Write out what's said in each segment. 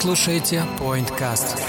слушаете PointCast.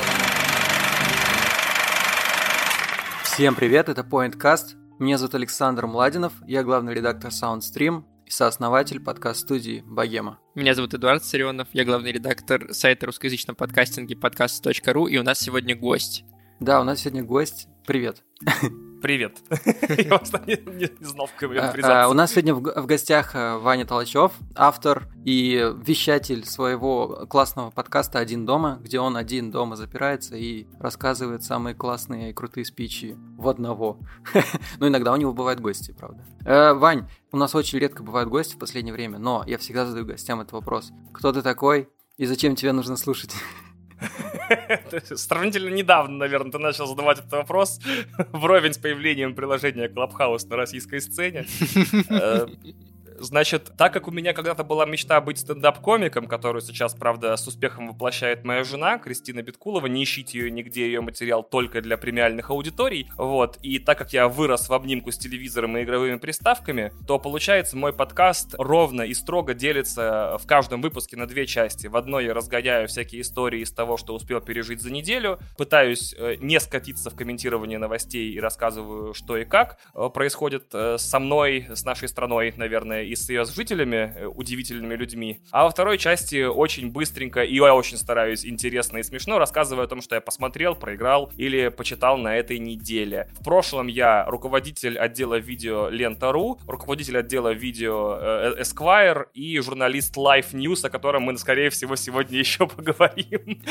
Всем привет, это PointCast. Меня зовут Александр Младинов, я главный редактор SoundStream и сооснователь подкаст-студии «Богема». Меня зовут Эдуард Сарионов, я главный редактор сайта русскоязычном подкастинге подкаст.ру, и у нас сегодня гость. Да, у нас сегодня гость. Привет. Привет. Я просто не, знал, в какой А, а, У нас сегодня в, гостях а, Ваня Толачев, автор и вещатель своего классного подкаста «Один дома», где он один дома запирается и рассказывает самые классные и крутые спичи в одного. Но иногда у него бывают гости, правда. Э, Вань, у нас очень редко бывают гости в последнее время, но я всегда задаю гостям этот вопрос. Кто ты такой и зачем тебе нужно слушать? Сравнительно недавно, наверное, ты начал задавать этот вопрос вровень с появлением приложения Clubhouse на российской сцене. Значит, так как у меня когда-то была мечта быть стендап-комиком, которую сейчас, правда, с успехом воплощает моя жена, Кристина Биткулова, не ищите ее нигде, ее материал только для премиальных аудиторий, вот, и так как я вырос в обнимку с телевизором и игровыми приставками, то, получается, мой подкаст ровно и строго делится в каждом выпуске на две части. В одной я разгоняю всякие истории из того, что успел пережить за неделю, пытаюсь э, не скатиться в комментирование новостей и рассказываю, что и как э, происходит э, со мной, с нашей страной, наверное, и с ее жителями, э, удивительными людьми. А во второй части очень быстренько, и я очень стараюсь интересно и смешно, рассказываю о том, что я посмотрел, проиграл или почитал на этой неделе. В прошлом я руководитель отдела видео Лента.ру, руководитель отдела видео э, Esquire и журналист Life News, о котором мы, скорее всего, сегодня еще поговорим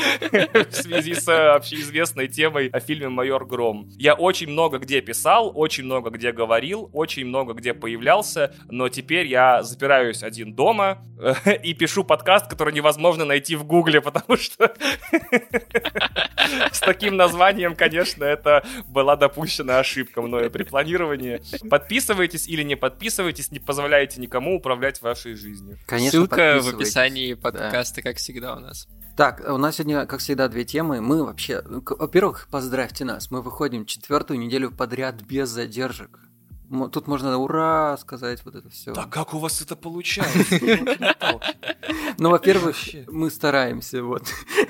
в связи с э, общеизвестной темой о фильме «Майор Гром». Я очень много где писал, очень много где говорил, очень много где появлялся, но теперь я запираюсь один дома э, и пишу подкаст, который невозможно найти в Гугле, потому что с таким названием, конечно, это была допущена ошибка мною при планировании. Подписывайтесь или не подписывайтесь, не позволяйте никому управлять вашей жизнью. Конечно, Ссылка в описании Да. подкаста, как всегда у нас. Так, у нас сегодня, как всегда, две темы. Мы вообще, ну, во-первых, поздравьте нас. Мы выходим четвертую неделю подряд без задержек. Тут можно ура сказать вот это все. Да как у вас это получается? Ну, во-первых, мы стараемся, вот.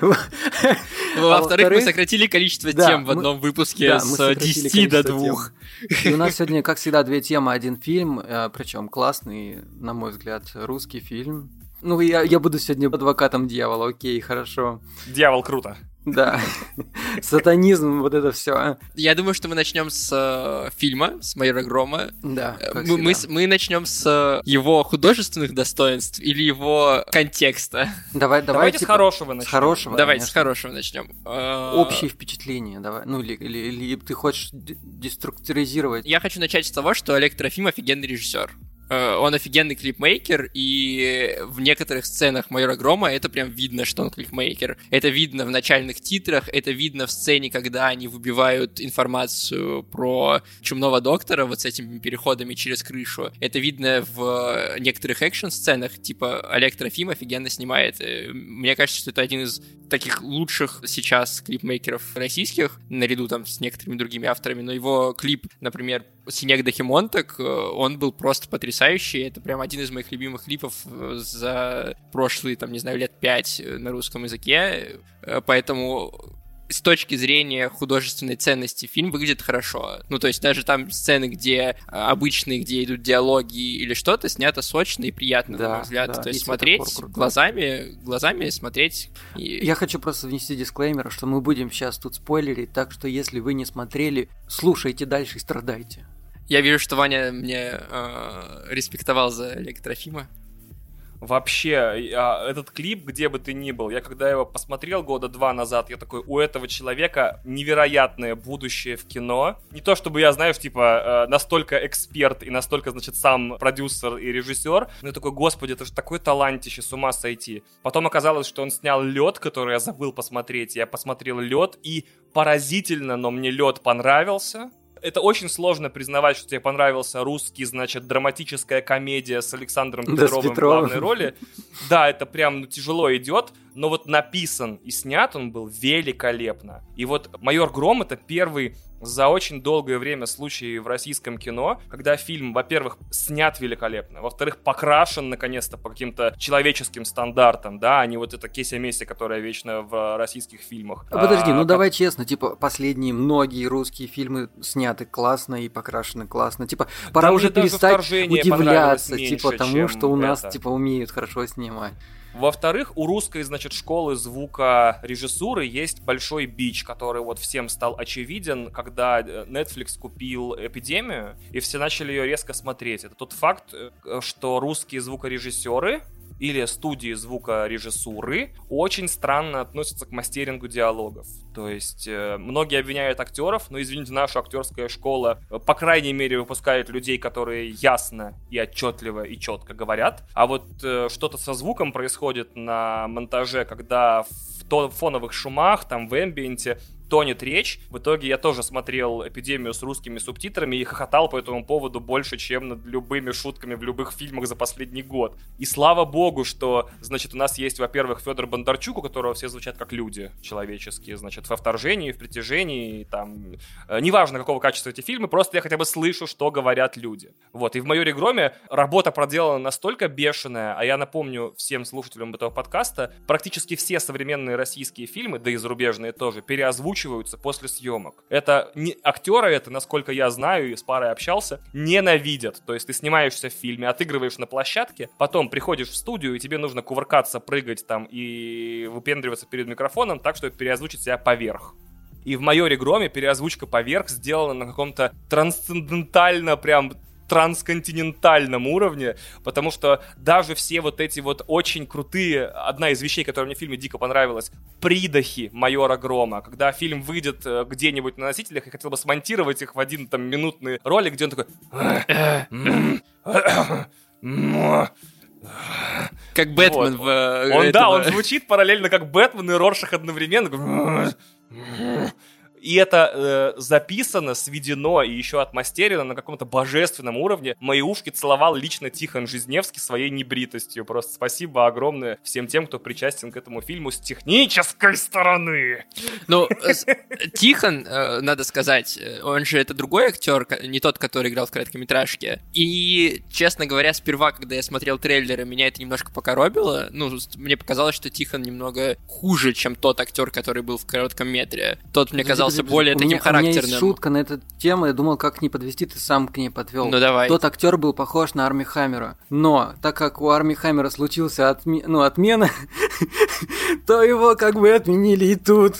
Во-вторых, мы сократили количество тем в одном выпуске с сократили 10 до количество 2. И у нас сегодня, как всегда, две темы, один фильм, причем классный, на мой взгляд, русский фильм. Ну, я, я буду сегодня адвокатом дьявола, окей, хорошо. Дьявол круто. Да. Сатанизм, вот это все. Я думаю, что мы начнем с э, фильма, с Майора Грома. Да, Э, Мы, мы, с- мы начнем с э, его художественных достоинств или его контекста. Давай, давай, Давайте с типа, хорошего с начнем. хорошего. Давайте с конечно. хорошего начнем. Э, Общие впечатления, давай. Ну, или, или, или ты хочешь деструктуризировать? Я хочу начать с того, что Олег Трофим офигенный режиссер. Э, Он офигенный клипмейкер, и в некоторых сценах Майора Грома это прям видно, что он клипмейкер. Это видно в начальных титрах, это видно в сцене, когда они выбивают информацию про Чумного Доктора вот с этими переходами через крышу. Это видно в некоторых экшн-сценах, типа Олег Трофим офигенно снимает. Э, Мне кажется, что это один из таких лучших сейчас клипмейкеров российских, наряду там с некоторыми другими авторами, но его клип, например, Синек Дохимонтак, э, он был просто потрясающий, это прям один из моих любимых клипов э, за прошлые, там, не знаю, лет пять э, на русском языке, поэтому с точки зрения художественной ценности фильм выглядит хорошо. Ну, то есть даже там сцены, где обычные, где идут диалоги или что-то, снято сочно и приятно, Да, на мой взгляд. да, то есть смотреть глазами, глазами смотреть. И... Я хочу просто внести дисклеймер, что мы будем сейчас тут спойлерить, так что если вы не смотрели, слушайте дальше и страдайте. Я вижу, что Ваня мне э, респектовал за Трофима. Вообще, а, этот клип, где бы ты ни был, я когда его посмотрел года два назад, я такой, у этого человека невероятное будущее в кино. Не то чтобы я, знаешь, типа, э, настолько эксперт и настолько, значит, сам продюсер и режиссер, но я такой, господи, это же такой талантище, с ума сойти. Потом оказалось, что он снял лед, который я забыл посмотреть. Я посмотрел лед, и поразительно, но мне лед понравился. Это очень сложно признавать, что тебе понравился русский, значит, драматическая комедия с Александром Да, с Петровым в главной роли. Да, это прям ну, тяжело идет, но вот написан и снят он был великолепно. И вот «Майор Гром» — это первый за очень долгое время случаи в российском кино, когда фильм, во-первых, снят великолепно, во-вторых, покрашен наконец-то по каким-то человеческим стандартам, да, а не вот эта Кеся Месси, которая вечно в российских фильмах. А, подожди, а, ну как... давай честно, типа последние многие русские фильмы сняты классно и покрашены классно. Типа пора Да уже перестать удивляться, типа тому, что у нас это. типа умеют хорошо снимать. Во-вторых, у русской, значит, школы звука режиссуры есть большой бич, который вот всем стал очевиден, когда э, Netflix купил «Эпидемию», и все начали ее резко смотреть. Это тот факт, э, что русские звукорежиссеры или студии звукорежиссуры очень странно относятся к мастерингу диалогов. То есть э, многие обвиняют актеров, но извините, наша актерская школа, э, по крайней мере, выпускает людей, которые ясно и отчетливо и четко говорят. А вот э, что-то со звуком происходит на монтаже, когда в фоновых шумах, там в эмбиенте тонет речь. В итоге я тоже смотрел «Эпидемию» с русскими субтитрами и хохотал по этому поводу больше, чем над любыми шутками в любых фильмах за последний год. И слава богу, что, значит, у нас есть, во-первых, Федор Бондарчук, у которого все звучат как люди человеческие, значит, во вторжении, в притяжении, там, э, неважно, какого качества эти фильмы, просто я хотя бы слышу, что говорят люди. Вот, и в «Майоре Громе» работа проделана настолько бешеная, а я напомню всем слушателям этого подкаста, практически все современные российские фильмы, да и зарубежные тоже, переозвучиваются после съемок. Это не, актеры это, насколько я знаю и с парой общался, ненавидят. То есть ты снимаешься в фильме, отыгрываешь на площадке, потом приходишь в студию, и тебе нужно кувыркаться, прыгать там и выпендриваться перед микрофоном так, чтобы переозвучить себя поверх. И в «Майоре Громе» переозвучка поверх сделана на каком-то трансцендентально прям трансконтинентальном уровне, потому что даже все вот эти вот очень крутые, одна из вещей, которая мне в фильме дико понравилась, придохи майора Грома, когда фильм выйдет э, где-нибудь на носителях, я хотел бы смонтировать их в один там минутный ролик, где он такой... Как Бэтмен Вот. в... э, Он, да, этого- он звучит параллельно как Бэтмен и Роршах одновременно. И это э, записано, сведено и еще отмастерено на каком-то божественном уровне. Мои ушки целовал лично Тихон Жизневский своей небритостью. Просто спасибо огромное всем тем, кто причастен к этому фильму с технической стороны. Ну, Тихон, э, надо сказать, э, он же это другой актер, не тот, который играл в короткометражке. И, честно говоря, сперва, когда я смотрел трейлеры, меня это немножко покоробило. Ну, мне показалось, что Тихон немного хуже, чем тот актер, который был в коротком метре. Тот мне казался Подожди, более у таким меня, У меня есть характерным. шутка на эту тему, я думал, как не подвести, ты сам к ней подвел. Ну, давай. Тот актер был похож на Арми Хаммера, но так как у Арми Хаммера случился отме- ну, отмена, то его как бы отменили и тут.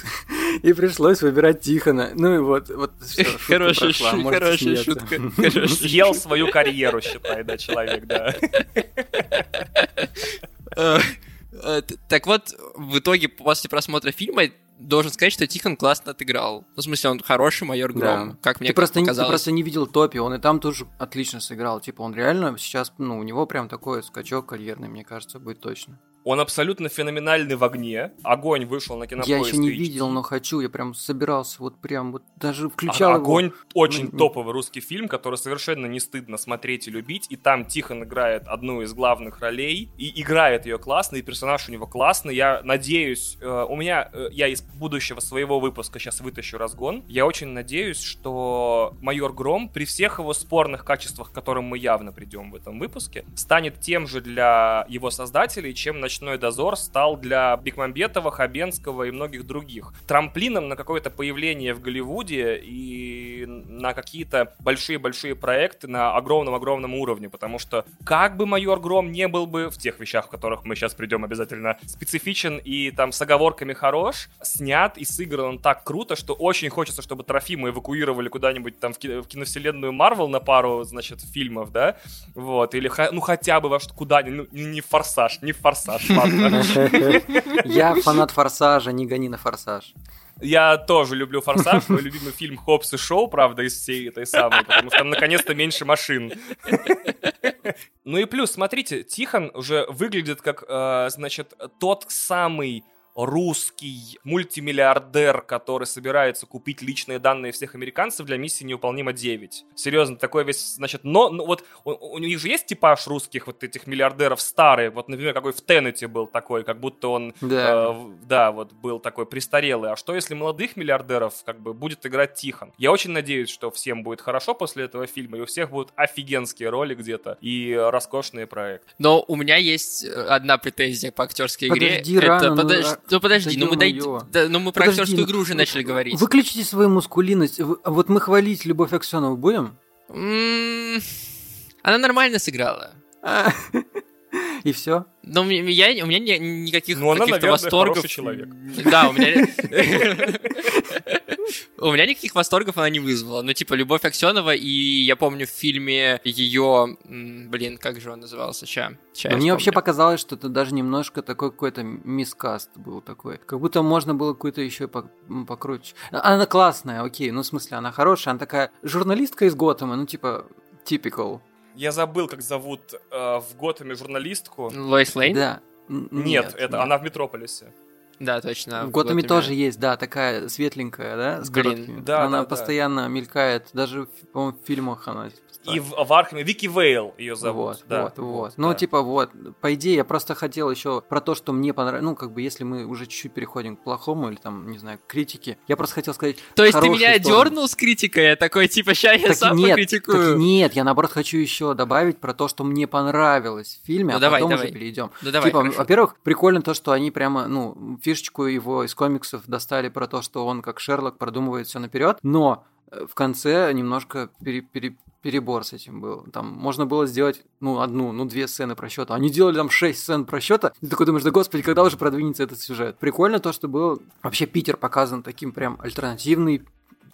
И пришлось выбирать Тихона. Ну и вот, вот шутка Хорошая, прошла, шу- можете хорошая шутка. Хорошая Съел свою карьеру, считай, да, человек, да. Э, Так вот, в итоге, после просмотра фильма, должен сказать, что Тихон классно отыграл. Ну, в смысле, он хороший майор Гром, Да. как мне ты, просто, не- ты показалось. просто не видел Топи, он и там тоже отлично сыграл. Типа он реально сейчас, ну, у него прям такой скачок карьерный, мне кажется, будет точно. Он абсолютно феноменальный в огне. Огонь вышел на Я кинопоиск еще не видел, но хочу, я прям собирался, вот прям вот даже включал А- его. Огонь очень Ну, топовый русский фильм, который совершенно не стыдно смотреть и любить. И там Тихон играет одну из главных ролей. И играет ее классно, и персонаж у него классный. Я надеюсь, э, у меня, э, я из будущего своего выпуска сейчас вытащу разгон. Я очень надеюсь, что майор Гром при всех его спорных качествах, к которым мы явно придем в этом выпуске, станет тем же для его создателей, чем «Ночной дозор» стал для Бекмамбетова, Хабенского и многих других. Трамплином на какое-то появление в Голливуде и на какие-то большие-большие проекты на огромном-огромном уровне, потому что как бы майор Гром не был бы в тех вещах, в которых мы сейчас придем обязательно, специфичен и там с оговорками хорош, снят и сыгран так круто, что очень хочется, чтобы Трофима эвакуировали куда-нибудь там в, ки- в киновселенную Марвел на пару, значит, фильмов, да, вот, или ну хотя бы во что куда ну, не в форсаж, не в форсаж, Я фанат Форсажа, не гони на Форсаж. Я тоже люблю «Форсаж», мой любимый фильм «Хопс и Шоу», правда, из всей этой самой, потому что там наконец-то меньше машин. Ну и плюс, смотрите, Тихон уже выглядит как, э, значит, тот самый русский мультимиллиардер, который собирается купить личные данные всех американцев для миссии «Неуполнима 9». Серьезно, такой весь, значит, но, ну, вот у, у них же есть типаж русских вот этих миллиардеров старый, вот, например, какой в Теннете был такой, как будто он, Да. э, да, вот был такой престарелый. А что если молодых миллиардеров как бы будет играть Тихон? Я очень надеюсь, что всем будет хорошо после этого фильма, и у всех будут офигенские роли где-то и роскошные проекты. Но у меня есть э, одна претензия по актерской игре. Подожди, Это рано, ну, подож- а- ну, подожди, да ну мы дой- ё-моё. да, ну мы про Подожди, актерскую ну, игру уже начали говорить. Выключите свою мускулинность. А Вот мы хвалить Любовь Аксенову будем? М, Она нормально сыграла. И все. Но я, у меня не- никаких Ну, она, каких-то наверное, восторгов. человек. Да, у меня... У меня никаких восторгов она не вызвала. Ну, типа, Любовь Аксенова, и я помню в фильме ее... Блин, как же он назывался? Ща. ща мне вообще показалось, что это даже немножко такой какой-то мискаст был такой. Как будто можно было какую-то еще покруче. Она классная, окей, ну в смысле, она хорошая, она такая журналистка из Готэма, ну типа typical. Я забыл, как зовут э, в Готэме журналистку. Лоис Лейн? Да. Н- Нет, это нет. она в Метрополисе. Да, точно. В Готэме Готэме. тоже есть, да, такая светленькая, да, с Блин, короткими. да, Она да, да. постоянно мелькает, даже, по-моему, в фильмах она И в, в Архаме Вики Вейл ее зовут. Вот, да, вот, вот. Ну, да. типа, вот, по идее, я просто хотел еще про то, что мне понравилось. Ну, как бы, если мы уже чуть-чуть переходим к плохому или там, не знаю, к критике, я просто хотел сказать. То есть ты меня сторону. дернул с критикой, я такой, типа, ща я Так сам нет, покритикую. так нет, я наоборот хочу еще добавить про то, что мне понравилось в фильме, Ну, а давай, потом давай. уже перейдем. Ну давай, типа, хорошо. во-первых, прикольно то, что они прямо, ну, фишечку его из комиксов достали про то, что он как Шерлок продумывает все наперед, но э, в конце немножко пере- пере- перебор с этим был. Там можно было сделать, ну, одну, ну, две сцены просчета. Они делали там шесть сцен просчета. Ты такой думаешь, да господи, когда уже продвинется этот сюжет? Прикольно то, что был вообще Питер показан таким прям альтернативный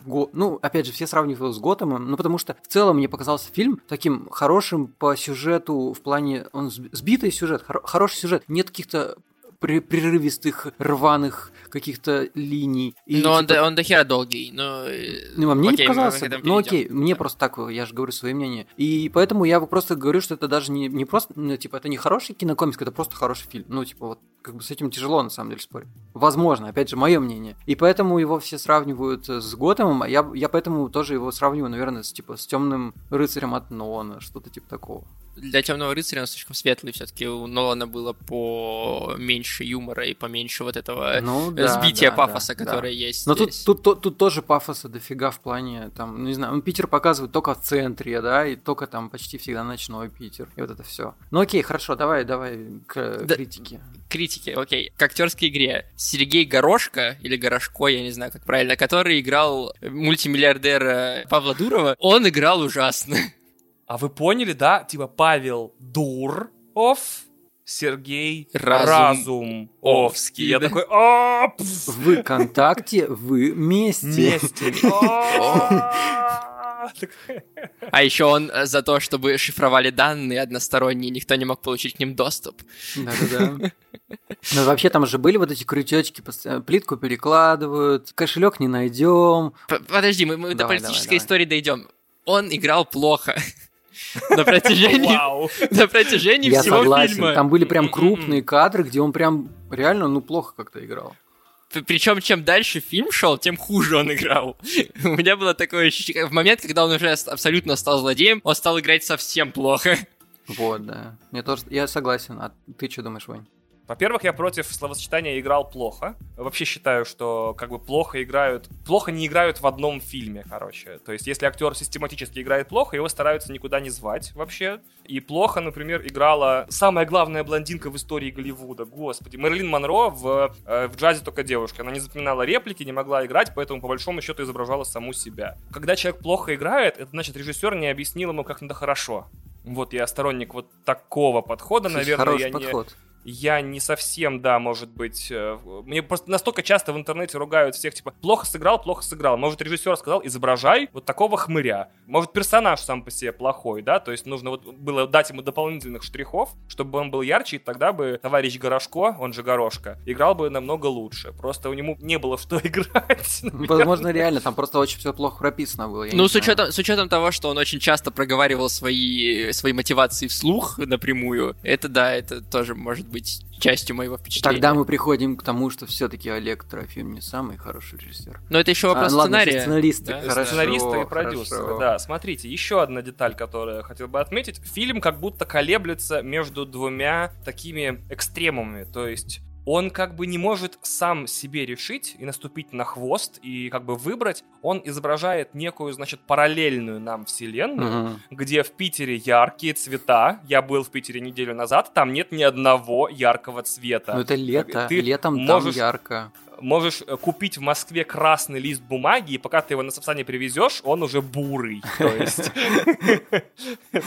Го- Ну, опять же, все сравнивают с Готэмом, ну, потому что в целом мне показался фильм таким хорошим по сюжету, в плане, он сб- сбитый сюжет, хоро- хороший сюжет, нет каких-то прерывистых, рваных каких-то линий. И, Но он, типа, до, он до хера долгий, но... э, ну, а мне окей, не этому Ну, окей, мне просто так, я же говорю свое мнение. И поэтому я просто говорю, что это даже не, не просто, ну, типа, это не хороший кинокомикс, это просто хороший фильм. Ну, типа, вот, как бы с этим тяжело, на самом деле, спорить. Возможно, опять же, мое мнение. И поэтому его все сравнивают э, с Готэмом, а я, я поэтому тоже его сравниваю, наверное, с, типа, с темным рыцарем от Нолана, что-то типа такого. Для темного рыцаря он слишком светлый. Все-таки у Нолана было поменьше юмора и поменьше вот этого Ну, э, да, сбития да, пафоса, да, да. которое есть. Но тут, здесь. тут, тут, тут тоже пафоса дофига в плане, там, ну, не знаю, ну, Питер показывает только в центре, да, и только там почти всегда ночной Питер, и вот это все. Ну окей, хорошо, давай, давай к Да. критике. Критики, окей. К актерской игре. Сергей Горошко, или Горошко, я не знаю, как правильно, который играл мультимиллиардера Павла Дурова, он играл ужасно. А вы поняли, да? Типа Павел Дуров, Сергей Разум- Разумовский. Я такой, а Вы контакте, вы вместе. вместе. А, А еще он э, за то, чтобы шифровали данные односторонние, никто не мог получить к ним доступ. Да-да-да. Ну, вообще там же были вот эти крючочки, постоянно плитку перекладывают, кошелек не найдем. Подожди, мы, мы до Давай, политической давай, давай. истории дойдем. Он играл плохо. На протяжении, на протяжении Я всего согласен. фильма. Там были прям крупные кадры, где он прям реально, ну, плохо как-то играл. Причем, чем дальше фильм шел, тем хуже он играл. У меня было такое ощущение. В момент, когда он уже абсолютно стал злодеем, он стал играть совсем плохо. Вот, да. Мне тоже, я согласен. А ты что думаешь, Вань? Во-первых, я против словосочетания играл плохо. Вообще считаю, что как бы плохо играют, плохо не играют в одном фильме, короче. То есть, если актер систематически играет плохо, его стараются никуда не звать вообще. И плохо, например, играла самая главная блондинка в истории Голливуда, господи, Мэрилин Монро в, э, в джазе только девушка. Она не запоминала реплики, не могла играть, поэтому по большому счету изображала саму себя. Когда человек плохо играет, это значит режиссер не объяснил ему, как надо хорошо. Вот я сторонник вот такого подхода, Кстати, наверное, я не, подход. Я не совсем, да, может быть... э, Мне просто настолько часто в интернете ругают всех, типа, плохо сыграл, плохо сыграл. Может, режиссер сказал, изображай вот такого хмыря. Может, персонаж сам по себе плохой, да, то есть нужно вот было дать ему дополнительных штрихов, чтобы он был ярче, и тогда бы товарищ Горошко, он же Горошка, играл бы намного лучше. Просто у него не было в что играть. Возможно, реально, там просто очень все плохо прописано было. Ну, с учетом, с учетом того, что он очень часто проговаривал свои, свои мотивации вслух напрямую, это да, это тоже может быть частью моего впечатления. Тогда мы приходим к тому, что все-таки Олег Трофим не самый хороший режиссер. Но это еще вопрос А, ладно, сценария. все сценаристы. Да? Хорошо, Сценаристы и продюсеры, хорошо. да. Смотрите, еще одна деталь, которую я хотел бы отметить. Фильм как будто колеблется между двумя такими экстремумами. То есть он как бы не может сам себе решить и наступить на хвост и как бы выбрать. Он изображает некую, значит, параллельную нам вселенную, Мгм. где в Питере яркие цвета. Я был в Питере неделю назад, там нет ни одного яркого цвета. Ну это лето, Ты летом можешь- там ярко. Можешь э, купить в Москве красный лист бумаги, и пока ты его на Сапсане привезешь, он уже бурый. То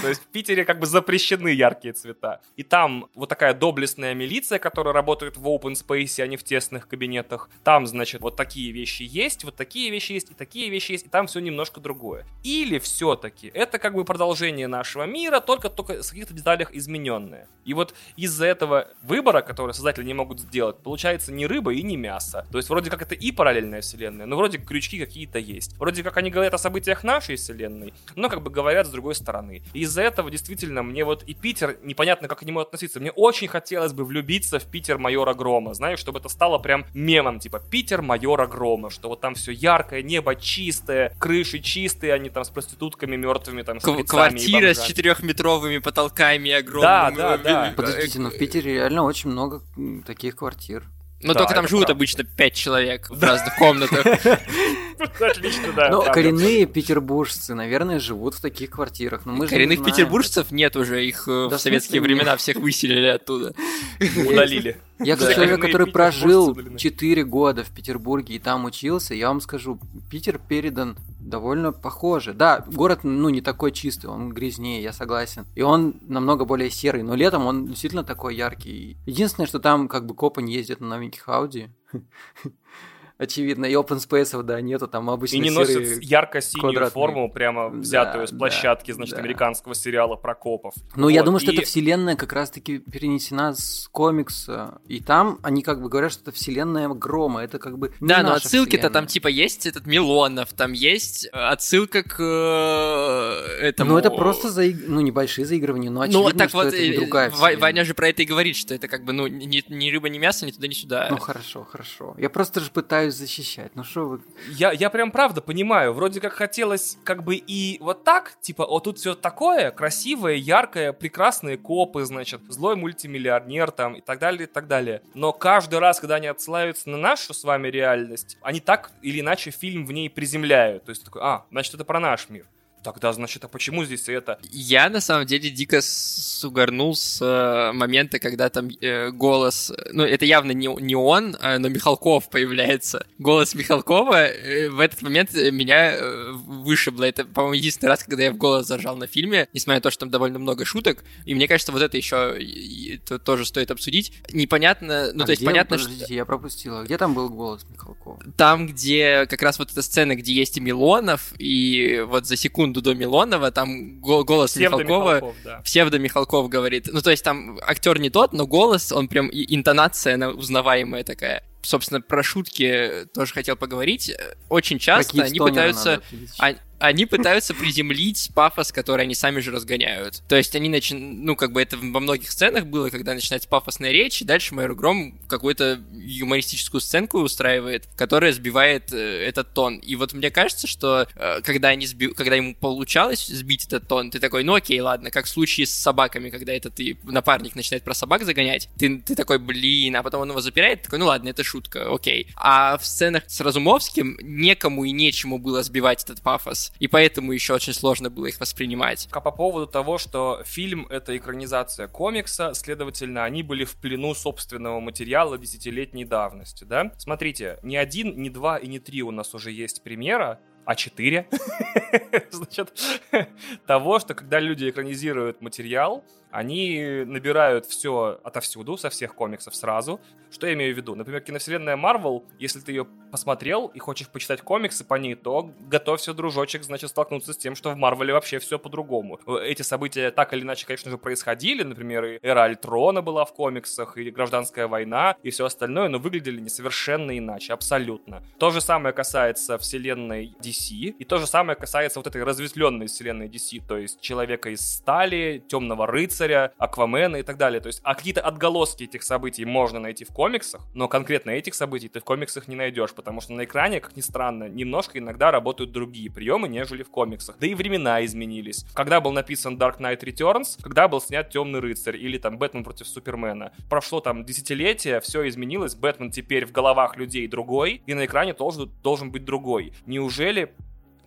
есть в Питере как бы запрещены яркие цвета. И там вот такая доблестная милиция, которая работает в open space, а не в тесных кабинетах. Там, значит, вот такие вещи есть, вот такие вещи есть, и такие вещи есть, и там все немножко другое. Или все-таки это как бы продолжение нашего мира, только только в каких-то деталях измененное. И вот из-за этого выбора, который создатели не могут сделать, получается ни рыба и ни мясо. То есть вроде как это и параллельная вселенная, но вроде крючки какие-то есть. Вроде как они говорят о событиях нашей вселенной, но как бы говорят с другой стороны. И из-за этого действительно мне вот и Питер, непонятно как к нему относиться. Мне очень хотелось бы влюбиться в Питер майора Грома, знаешь, чтобы это стало прям мемом, типа Питер майора Грома, что вот там все яркое, небо чистое, крыши чистые, они там с проститутками мертвыми, там с Квартира с четырехметровыми потолками и огромным... Да, да, да. Подождите, но в Питере реально очень много таких квартир. Но Да, только там живут правда. обычно пять человек в разных комнатах. Отлично, да. Но правда. коренные петербуржцы, наверное, живут в таких квартирах. Но мы Коренных петербуржцев нет уже, их э, в советские времена всех выселили оттуда. удалили. Я как человек, который прожил удалены. 4 года в Петербурге и там учился, я вам скажу, Питер передан довольно похоже. Да, город, ну, не такой чистый, он грязнее, я согласен. И он намного более серый, но летом он действительно такой яркий. Единственное, что там как бы копы не ездят на новеньких Ауди. Очевидно, и open space, да, нету, там обычно И не серые- носят ярко-синюю квадратные. форму, прямо взятую Да, с площадки, значит, да. американского сериала про копов. Ну, я Вот, думаю, что и- эта вселенная как раз-таки перенесена с комикса. И там они как бы говорят, что это вселенная грома. Это как бы. не Да, но отсылки-то там типа есть этот Милонов, там есть э, отсылка к э, этому... Ну, это просто заиг- ну, небольшие заигрывания, но очевидно, Ну, так что вот, это э, другая вселенная. Ваня же про это и говорит, что это как бы, ну, ни, ни рыба, ни мясо, ни туда, ни сюда. Ну, хорошо, хорошо. Я просто же пытаюсь защищать. Ну, что вы... Я, я прям правда понимаю, вроде как хотелось как бы и вот так, типа, о, тут все такое, красивое, яркое, прекрасные копы, значит, злой мультимиллионер там и так далее, и так далее. Но каждый раз, когда они отсылаются на нашу с вами реальность, они так или иначе фильм в ней приземляют. То есть такой, а, значит, это про наш мир. Тогда, значит, а почему здесь это? Я на самом деле дико с- угорнул с э, момента, когда там э, голос, ну это явно не, не он, а, но Михалков появляется. Голос Михалкова э, в этот момент э, меня э, вышибло. Это, по-моему, единственный раз, когда я в голос зажал на фильме, несмотря на то, что там довольно много шуток. И мне кажется, вот это еще это тоже стоит обсудить. Непонятно, ну А то есть где- понятно, что Подождите, я пропустила. Где там был голос Михалкова? там, где как раз вот эта сцена, где есть и Милонов, и вот за секунду до Милонова там го- голос Михалкова Псевдо-Михалков, да. псевдо Михалков говорит. Ну, то есть там актер не тот, но голос, он прям и интонация, она узнаваемая такая. Собственно, про шутки тоже хотел поговорить. Очень часто они пытаются... а- Они пытаются приземлить пафос, который они сами же разгоняют. То есть они начинают, ну, как бы это во многих сценах было, когда начинается пафосная речь, и дальше Майор Гром какую-то юмористическую сценку устраивает, которая сбивает э, этот тон. И вот мне кажется, что э, когда, они сби- когда ему получалось сбить этот тон, ты такой, ну окей, ладно, как в случае с собаками, когда это ты, напарник начинает про собак загонять, ты, ты такой, блин, а потом он его запирает, такой, ну ладно, это шутка, окей. А в сценах с Разумовским некому и нечему было сбивать этот пафос, и поэтому еще очень сложно было их воспринимать. А по поводу того, что фильм — это экранизация комикса, следовательно, они были в плену собственного материала десятилетней давности, да? Смотрите, ни один, ни два и ни три у нас уже есть примера, а четыре, значит, того, что когда люди экранизируют материал, они набирают все отовсюду, со всех комиксов сразу. Что я имею в виду? Например, киновселенная Марвел, если ты ее посмотрел и хочешь почитать комиксы по ней, то готовься, дружочек, значит, столкнуться с тем, что в Марвеле вообще все по-другому. Эти события так или иначе, конечно же, происходили. Например, и эра Альтрона была в комиксах, и гражданская война, и все остальное, но выглядели не совершенно иначе, абсолютно. То же самое касается вселенной DC. И то же самое касается вот этой разветвленной вселенной DC, то есть Человека из Стали, Темного Рыцаря, Аквамена и так далее. То есть а какие-то отголоски этих событий можно найти в комиксах, но конкретно этих событий ты в комиксах не найдешь, потому что на экране, как ни странно, немножко иногда работают другие приемы, нежели в комиксах. Да и времена изменились. Когда был написан Dark Knight Returns, когда был снят Темный Рыцарь или там Бэтмен против Супермена. Прошло там десятилетия, все изменилось, Бэтмен теперь в головах людей другой, и на экране должен, должен быть другой. Неужели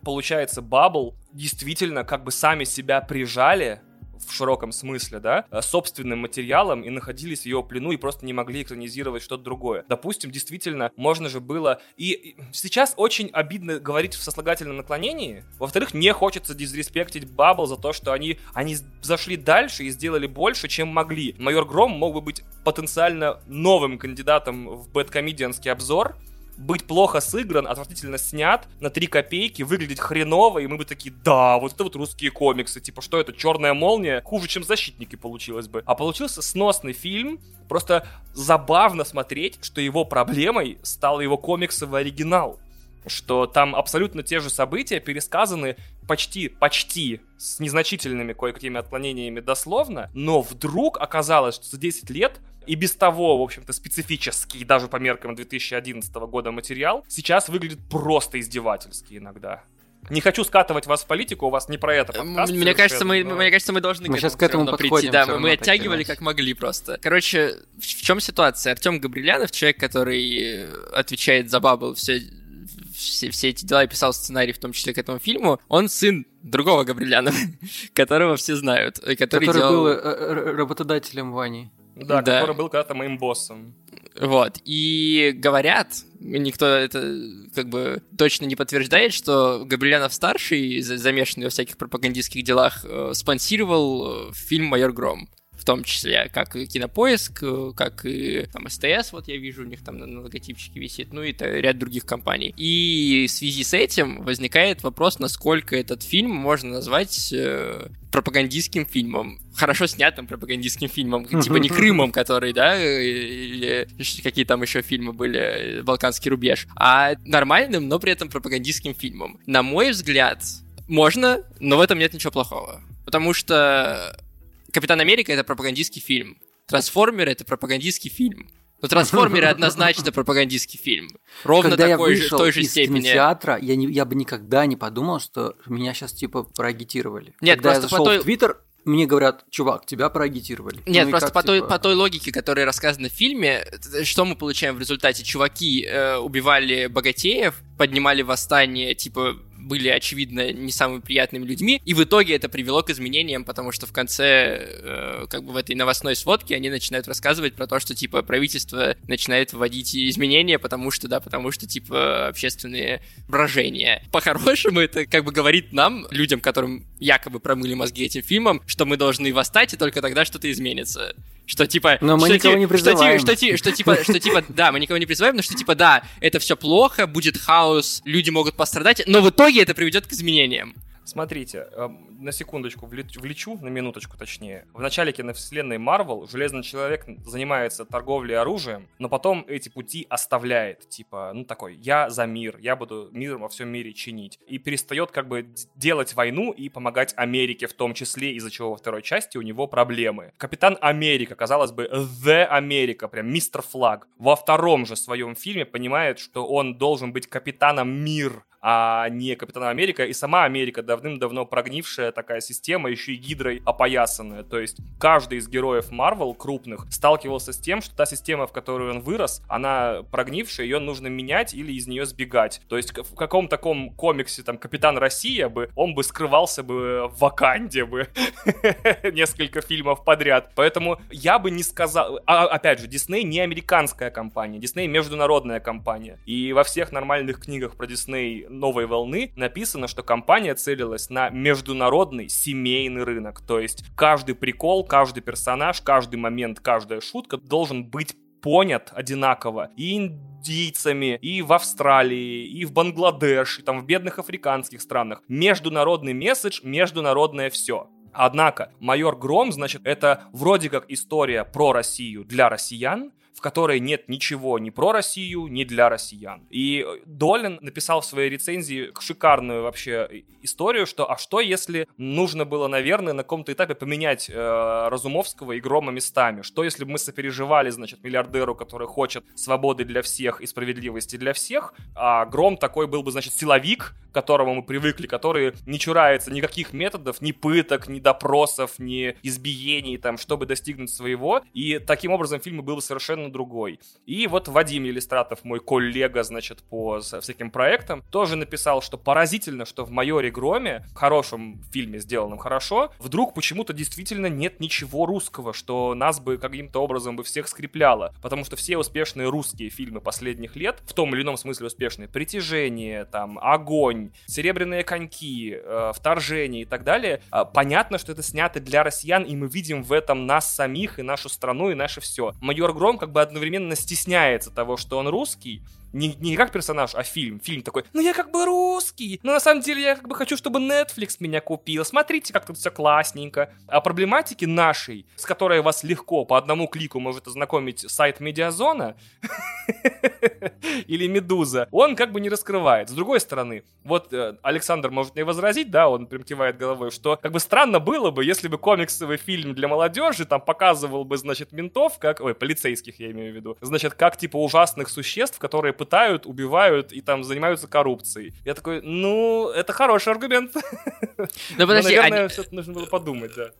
получается, Бабл действительно как бы сами себя прижали в широком смысле, да, э, собственным материалом и находились в его плену и просто не могли экранизировать что-то другое. Допустим, действительно, можно же было... И сейчас очень обидно говорить в сослагательном наклонении. Во-вторых, не хочется дизреспектить Бабл за то, что они, они зашли дальше и сделали больше, чем могли. Майор Гром мог бы быть потенциально новым кандидатом в бэткомедианский обзор, быть плохо сыгран, отвратительно снят, на 3 копейки, выглядеть хреново, и мы бы такие, да, вот это вот русские комиксы, типа, что это, черная молния, хуже, чем защитники получилось бы. А получился сносный фильм, просто забавно смотреть, что его проблемой стал его комиксовый оригинал что там абсолютно те же события пересказаны почти, почти с незначительными кое-какими отклонениями дословно, но вдруг оказалось, что за 10 лет и без того, в общем-то, специфический, даже по меркам 2011 года материал, сейчас выглядит просто издевательски иногда. Не хочу скатывать вас в политику, у вас не про это подкаст. Мне кажется, мы, но... мне кажется, мы должны мы к сейчас к этому подходим. Прийти. Да, мы, мы оттягивали как могли просто. Короче, в, в чем ситуация? Артем Габрилянов, человек, который отвечает за Бабл все, все, все эти дела и писал сценарий, в том числе к этому фильму, он сын другого Габрилянова, которого все знают. Который, который делал... был э, работодателем Вани. Да, да, который был когда-то моим боссом. Вот. И говорят, никто это как бы точно не подтверждает, что Габрилянов старший, замешанный во всяких пропагандистских делах, э, спонсировал э, фильм «Майор Гром» в том числе, как и Кинопоиск, как и там СТС, вот я вижу, у них там на логотипчике висит, ну и это ряд других компаний. И в связи с этим возникает вопрос, насколько этот фильм можно назвать э, пропагандистским фильмом. Хорошо снятым пропагандистским фильмом. Типа не Крымом, который, да, или какие там еще фильмы были, Балканский рубеж, а нормальным, но при этом пропагандистским фильмом. На мой взгляд, можно, но в этом нет ничего плохого. Потому что Капитан Америка это пропагандистский фильм. Трансформеры это пропагандистский фильм. Но трансформеры однозначно пропагандистский фильм. Ровно Когда такой я вышел же, той же из степени. кинотеатра, я, не, я бы никогда не подумал, что меня сейчас типа проагитировали. Нет, Когда я просто зашел по той... в Твиттер, мне говорят, чувак, тебя проагитировали. Нет, Ну просто как, по, той, типа, по той логике, которая рассказана в фильме, т- что мы получаем в результате? Чуваки э, убивали богатеев, поднимали восстание, типа были, очевидно, не самыми приятными людьми, и в итоге это привело к изменениям, потому что в конце, э, как бы в этой новостной сводке, они начинают рассказывать про то, что, типа, правительство начинает вводить изменения, потому что, да, потому что, типа, общественные брожения. По-хорошему, это как бы говорит нам, людям, которым якобы промыли мозги этим фильмом, что мы должны восстать, и только тогда что-то изменится. Что типа... Но мы что, никого ти- не что, ти- призываем. что, ти- что типа, что типа, да, мы никого не призываем, но что типа, да, это все плохо, будет хаос, люди могут пострадать, но в итоге это приведет к изменениям. Смотрите, эм, на секундочку вле- влечу, на минуточку точнее. В начале киновселенной Марвел Железный Человек занимается торговлей оружием, но потом эти пути оставляет. Типа, ну такой, я за мир, я буду мир во всем мире чинить. И перестает как бы делать войну и помогать Америке в том числе, из-за чего во второй части у него проблемы. Капитан Америка, казалось бы, The Америка, прям мистер флаг. Во втором же своем фильме понимает, что он должен быть капитаном мир, а не Капитаном Америка. И сама Америка давным-давно прогнившая такая система, еще и гидрой опоясанная. То есть каждый из героев Марвел крупных сталкивался с тем, что та система, в которую он вырос, она прогнившая, ее нужно менять или из нее сбегать. То есть в каком таком комиксе, там, Капитан Россия бы, он бы скрывался бы в Ваканде бы несколько фильмов подряд. Поэтому я бы не сказал... А, опять же, Дисней не американская компания, Дисней международная компания. И во всех нормальных книгах про Дисней новой волны написано, что компания целилась на международный семейный рынок. То есть каждый прикол, каждый персонаж, каждый момент, каждая шутка должен быть понят одинаково и индийцами, и в Австралии, и в Бангладеш, и там в бедных африканских странах. Международный месседж, международное все. Однако, майор Гром, значит, это вроде как история про Россию для россиян, в которой нет ничего ни про Россию, ни для россиян. И Долин написал в своей рецензии шикарную вообще историю, что а что если нужно было, наверное, на каком-то этапе поменять э, Разумовского и Грома местами? Что если бы мы сопереживали, значит, миллиардеру, который хочет свободы для всех и справедливости для всех, а Гром такой был бы, значит, силовик, к которому мы привыкли, который не чурается никаких методов, ни пыток, ни допросов, ни избиений, там, чтобы достигнуть своего. И таким образом фильм был бы совершенно другой. И вот Вадим Елистратов, мой коллега, значит, по всяким проектам, тоже написал, что поразительно, что в «Майоре Громе», хорошем фильме, сделанном хорошо, вдруг почему-то действительно нет ничего русского, что нас бы каким-то образом бы всех скрепляло. Потому что все успешные русские фильмы последних лет, в том или ином смысле успешные, «Притяжение», там, «Огонь», «Серебряные коньки», э, «Вторжение» и так далее, э, понятно, что это снято для россиян, и мы видим в этом нас самих, и нашу страну, и наше все. «Майор Гром» как бы одновременно стесняется того, что он русский, не, не как персонаж, а фильм. Фильм такой, ну я как бы русский, но на самом деле я как бы хочу, чтобы Netflix меня купил. Смотрите, как тут все классненько. А проблематики нашей, с которой вас легко по одному клику может ознакомить сайт Медиазона или Медуза, он как бы не раскрывает. С другой стороны, вот э, Александр может мне возразить, да, он прям кивает головой, что как бы странно было бы, если бы комиксовый фильм для молодежи там показывал бы, значит, ментов, как, ой, полицейских я имею в виду, значит, как типа ужасных существ, которые пытают, убивают и там занимаются коррупцией. Я такой, ну, это хороший аргумент. Ну, подожди, Но, наверное, они... все-таки нужно было подумать, да.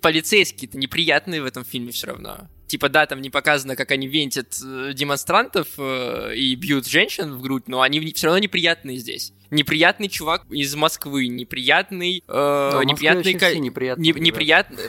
Полицейские-то неприятные в этом фильме все равно. Типа, да, там не показано, как они вентят э, демонстрантов э, и бьют женщин в грудь, но они все равно неприятные здесь. Неприятный чувак из Москвы, неприятный... Э, неприятный... Неприятный,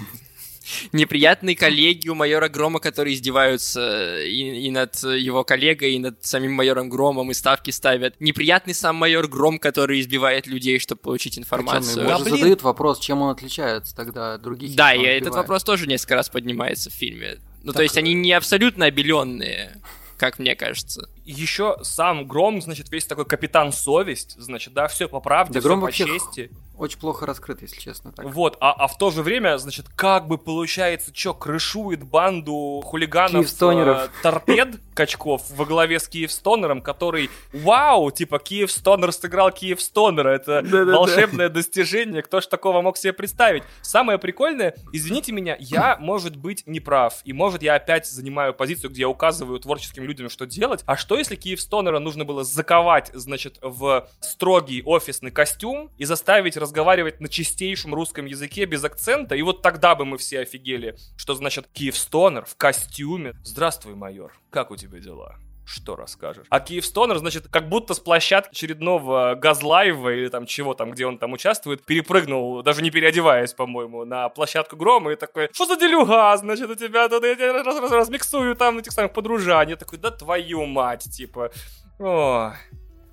неприятный неприятные коллеги у майора Грома, которые издеваются и, и над его коллегой, и над самим майором Громом, и ставки ставят. Неприятный сам майор Гром, который избивает людей, чтобы получить информацию. Причем, да, задают вопрос, чем он отличается тогда от других. Да, и этот вопрос тоже несколько раз поднимается в фильме. Ну, так... то есть они не абсолютно обеленные как мне кажется. Еще сам Гром, значит, весь такой капитан совесть, значит, да, все по правде, да, все Гром по вообще чести. Очень плохо раскрыт, если честно. Так. Вот, а, а в то же время, значит, как бы получается, что, крышует банду хулиганов э, торпед качков во главе с Киевстонером, который, вау, типа, Киевстонер сыграл Киевстонера, это волшебное достижение, кто ж такого мог себе представить. Самое прикольное, извините меня, я, может быть, не прав, и может я опять занимаю позицию, где я указываю творческим людям, что делать, а что если Киевстонера нужно было заковать, значит, в строгий офисный костюм и заставить разговаривать на чистейшем русском языке без акцента, и вот тогда бы мы все офигели, что значит Киевстонер в костюме. Здравствуй, майор, как у тебя дела? Что расскажешь? А Киевстонер, значит, как будто с площадки очередного Газлайва или там чего там, где он там участвует, перепрыгнул, даже не переодеваясь, по-моему, на площадку Грома и такой, что за делюга, значит, у тебя тут я тебя раз, раз, размиксую там этих самых подружаний. Я такой, да твою мать, типа. О.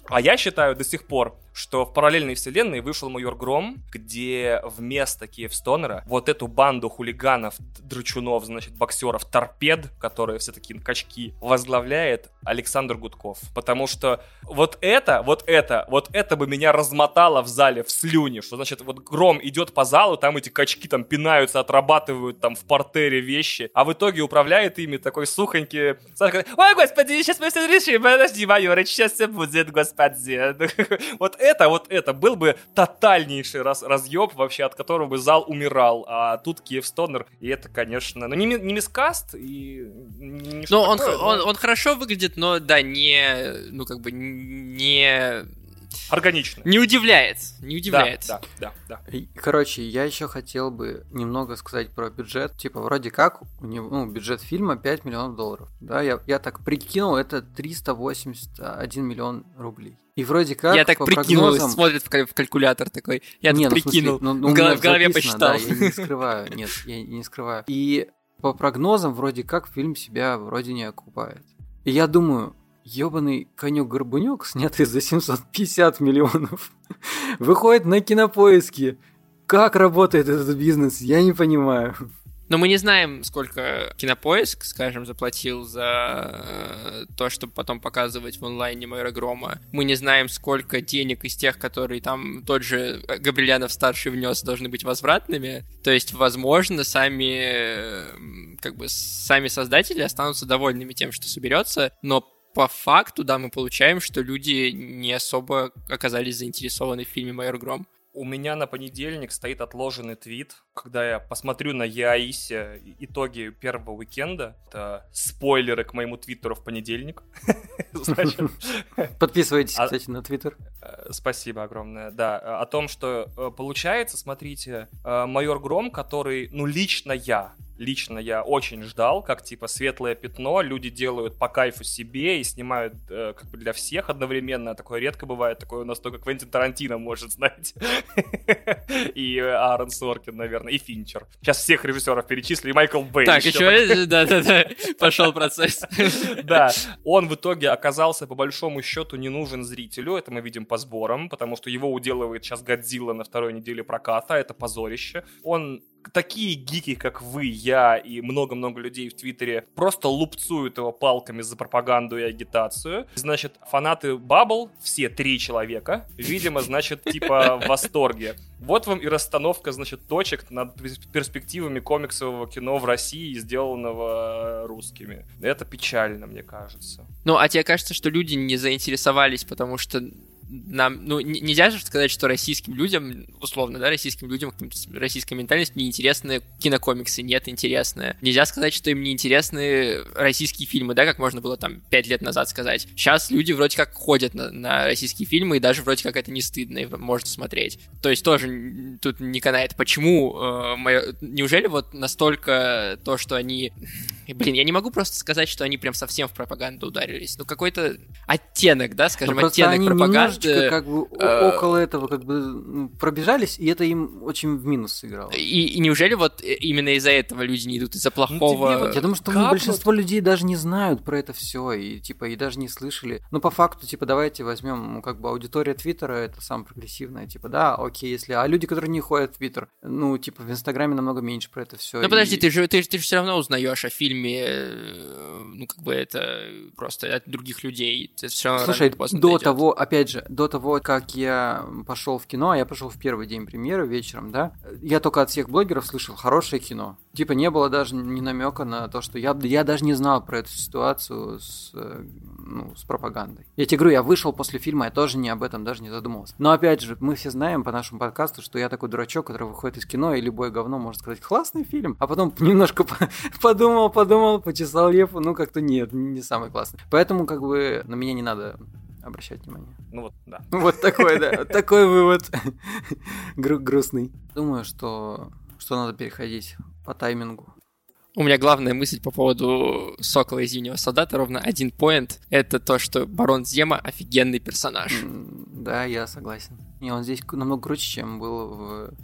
А я считаю до сих пор, что в параллельной вселенной вышел майор Гром, где вместо Киевстонера вот эту банду хулиганов, драчунов, значит, боксеров, торпед, которые все такие качки, возглавляет Александр Гудков. Потому что вот это, вот это, вот это бы меня размотало в зале в слюне, что значит вот Гром идет по залу, там эти качки там пинаются, отрабатывают там в портере вещи, а в итоге управляет ими такой сухонький... Ой, господи, сейчас мы все решим, подожди, майор, сейчас все будет, господи. Вот это, вот это был бы тотальнейший раз, разъеб вообще, от которого бы зал умирал. А тут Киевстонер, и это, конечно, ну не, не мискаст, и не Ну, он, такое, он, но... он хорошо выглядит, но да, не, ну как бы не органично. Не удивляет, не удивляет. Да, да, да. да. Короче, я еще хотел бы немного сказать про бюджет. Типа, вроде как, у него, ну, бюджет фильма 5 миллионов долларов. Да, я, я так прикинул, это 381 миллион рублей. И вроде как Я так по прикинул, прогнозам... смотрит в, в калькулятор такой. Я не, так ну, прикинул, смысле, ну, ну, в, голов, в голове записано, посчитал. Да, я не скрываю, нет, я не скрываю. И по прогнозам вроде как фильм себя вроде не окупает. И я думаю, Ёбаный конек-горбунек, снятый за 750 миллионов, выходит на кинопоиски. Как работает этот бизнес, я не понимаю. Но мы не знаем, сколько Кинопоиск, скажем, заплатил за э, то, чтобы потом показывать в онлайне Майора Грома. Мы не знаем, сколько денег из тех, которые там тот же Габрилянов-старший внес, должны быть возвратными. То есть, возможно, сами, э, как бы, сами создатели останутся довольными тем, что соберется, но по факту, да, мы получаем, что люди не особо оказались заинтересованы в фильме «Майор Гром». У меня на понедельник стоит отложенный твит, когда я посмотрю на Яисе итоги первого уикенда. Это спойлеры к моему твиттеру в понедельник. Подписывайтесь, а кстати, на твиттер. Э, спасибо огромное. Да, о том, что э, получается, смотрите, э, майор Гром, который, ну, лично я лично я очень ждал, как типа светлое пятно, люди делают по кайфу себе и снимают э, как бы для всех одновременно. Такое редко бывает, такое у нас только Квентин Тарантино может, знаете. И Аарон Соркин, наверное, и Финчер. Сейчас всех режиссеров перечислю, и Майкл Бэй. Так, еще, да-да-да, пошел процесс. Да, он в итоге оказался по большому счету не нужен зрителю, это мы видим по сборам, потому что его уделывает сейчас Годзилла на второй неделе проката, это позорище. Он такие гики, как вы, я и много-много людей в Твиттере просто лупцуют его палками за пропаганду и агитацию. Значит, фанаты Баббл, все три человека, видимо, значит, типа в восторге. Вот вам и расстановка, значит, точек над перспективами комиксового кино в России, сделанного русскими. Это печально, мне кажется. Ну, а тебе кажется, что люди не заинтересовались, потому что нам, ну, нельзя же сказать, что российским людям, условно, да, российским людям, российская ментальность неинтересны кинокомиксы, нет, интересные. Нельзя сказать, что им не интересны российские фильмы, да, как можно было там пять лет назад сказать. Сейчас люди вроде как ходят на, на российские фильмы, и даже вроде как это не стыдно, и можно смотреть. То есть тоже тут не канает. Почему? Э, мое... Неужели вот настолько то, что они Блин, я не могу просто сказать, что они прям совсем в пропаганду ударились. Ну, какой-то оттенок, да, скажем, ну, оттенок они пропаганды. как бы э... около этого как бы пробежались, и это им очень в минус сыграло. И, и неужели вот э, именно из-за этого люди не идут, из-за ну, плохого... Ну, вот я думаю, что большинство людей даже не знают про это все, и типа, и даже не слышали. Ну, по факту, типа, давайте возьмем, ну, как бы аудитория Твиттера, это самая прогрессивная, типа, да, окей, если... А люди, которые не ходят в Твиттер, ну, типа, в Инстаграме намного меньше про это все. Ну, и... подожди, ты же, ты, ты же все равно узнаешь о фильме э, ну, как бы это просто от других людей. Это все Слушай, до дойдет. того, опять же, до того, как я пошел в кино, а я пошел в первый день премьеры вечером, да, я только от всех блогеров слышал хорошее кино. Типа не было даже ни намека на то, что я, я даже не знал про эту ситуацию с, ну, с пропагандой. Я тебе говорю, я вышел после фильма, я тоже не об этом даже не задумывался. Но опять же, мы все знаем по нашему подкасту, что я такой дурачок, который выходит из кино, и любое говно может сказать, классный фильм, а потом немножко подумал, подумал, почесал лепу, ну как-то нет, не самый классный. Поэтому как бы на меня не надо обращать внимание. Ну вот, да. Вот такой, да, такой вывод грустный. Думаю, что что надо переходить по таймингу. У меня главная мысль по поводу Сокола и Зимнего Солдата, ровно один поинт, это то, что Барон Зема офигенный персонаж. Да, я согласен. И он здесь намного круче, чем был в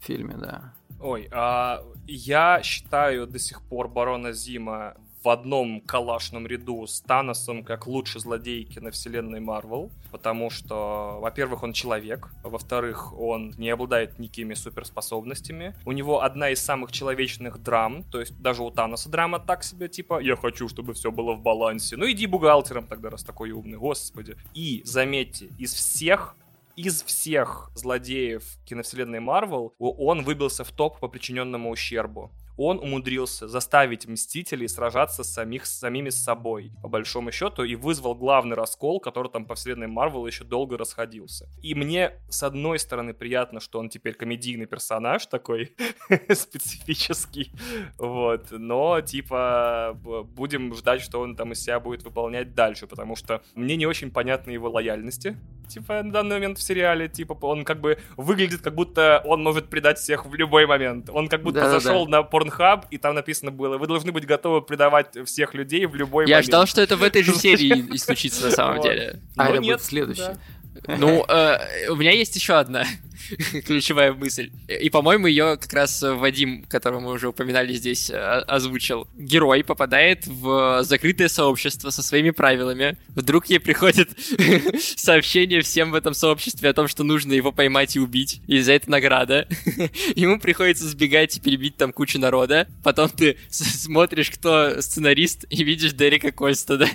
фильме, да. Ой, а я считаю до сих пор Барона Зима в одном калашном ряду с Таносом как лучший злодей киновселенной Марвел, потому что, во-первых, он человек, во-вторых, он не обладает никакими суперспособностями, у него одна из самых человечных драм, то есть даже у Таноса драма так себе, типа, я хочу, чтобы все было в балансе, ну иди бухгалтером тогда, раз такой умный, господи. И, заметьте, из всех из всех злодеев киновселенной Марвел он выбился в топ по причиненному ущербу он умудрился заставить Мстителей сражаться с самих, с самими собой, по большому счету, и вызвал главный раскол, который там по вселенной Марвел еще долго расходился. И мне, с одной стороны, приятно, что он теперь комедийный персонаж такой специфический, вот, но, типа, будем ждать, что он там из себя будет выполнять дальше, потому что мне не очень понятны его лояльности, типа, на данный момент в сериале, типа, он как бы выглядит, как будто он может предать всех в любой момент. Он как будто да, зашел да. на порно Pornhub, и там написано было, вы должны быть готовы предавать всех людей в любой Я момент. ждал, что это в этой же серии и случится на самом деле. А это будет следующее. Ну, э, у меня есть еще одна ключевая мысль. И, по-моему, ее как раз Вадим, которого мы уже упоминали здесь, озвучил. Герой попадает в закрытое сообщество со своими правилами. Вдруг ей приходит сообщение всем в этом сообществе о том, что нужно его поймать и убить. И за это награда. Ему приходится сбегать и перебить там кучу народа. Потом ты смотришь, кто сценарист, и видишь Дерека Кольстада.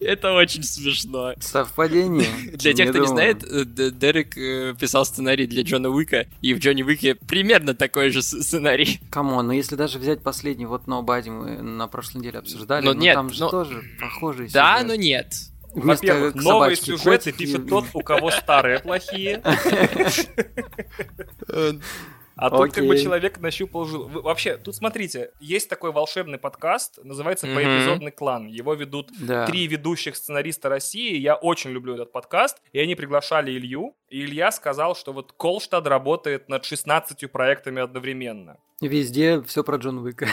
Это очень смешно. Совпадение. Для тех, кто не знает, э, Дерек э, писал сценарий для Джона Уика, и в Джонни Уике примерно такой же сценарий. Кому? Но если даже взять последний, вот Nobody мы на прошлой неделе обсуждали, но нет, там же тоже похожий Да, но нет. Во-первых, новые сюжеты пишет тот, у кого старые плохие. А тут как бы человек нащупал жил. Вообще, тут смотрите, есть такой волшебный подкаст, называется «Поэпизодный клан». Его ведут три ведущих сценариста России. Я очень люблю этот подкаст. И они приглашали Илью. И Илья сказал, что вот Колштад работает над 16 проектами одновременно. Везде все про Джон Уика.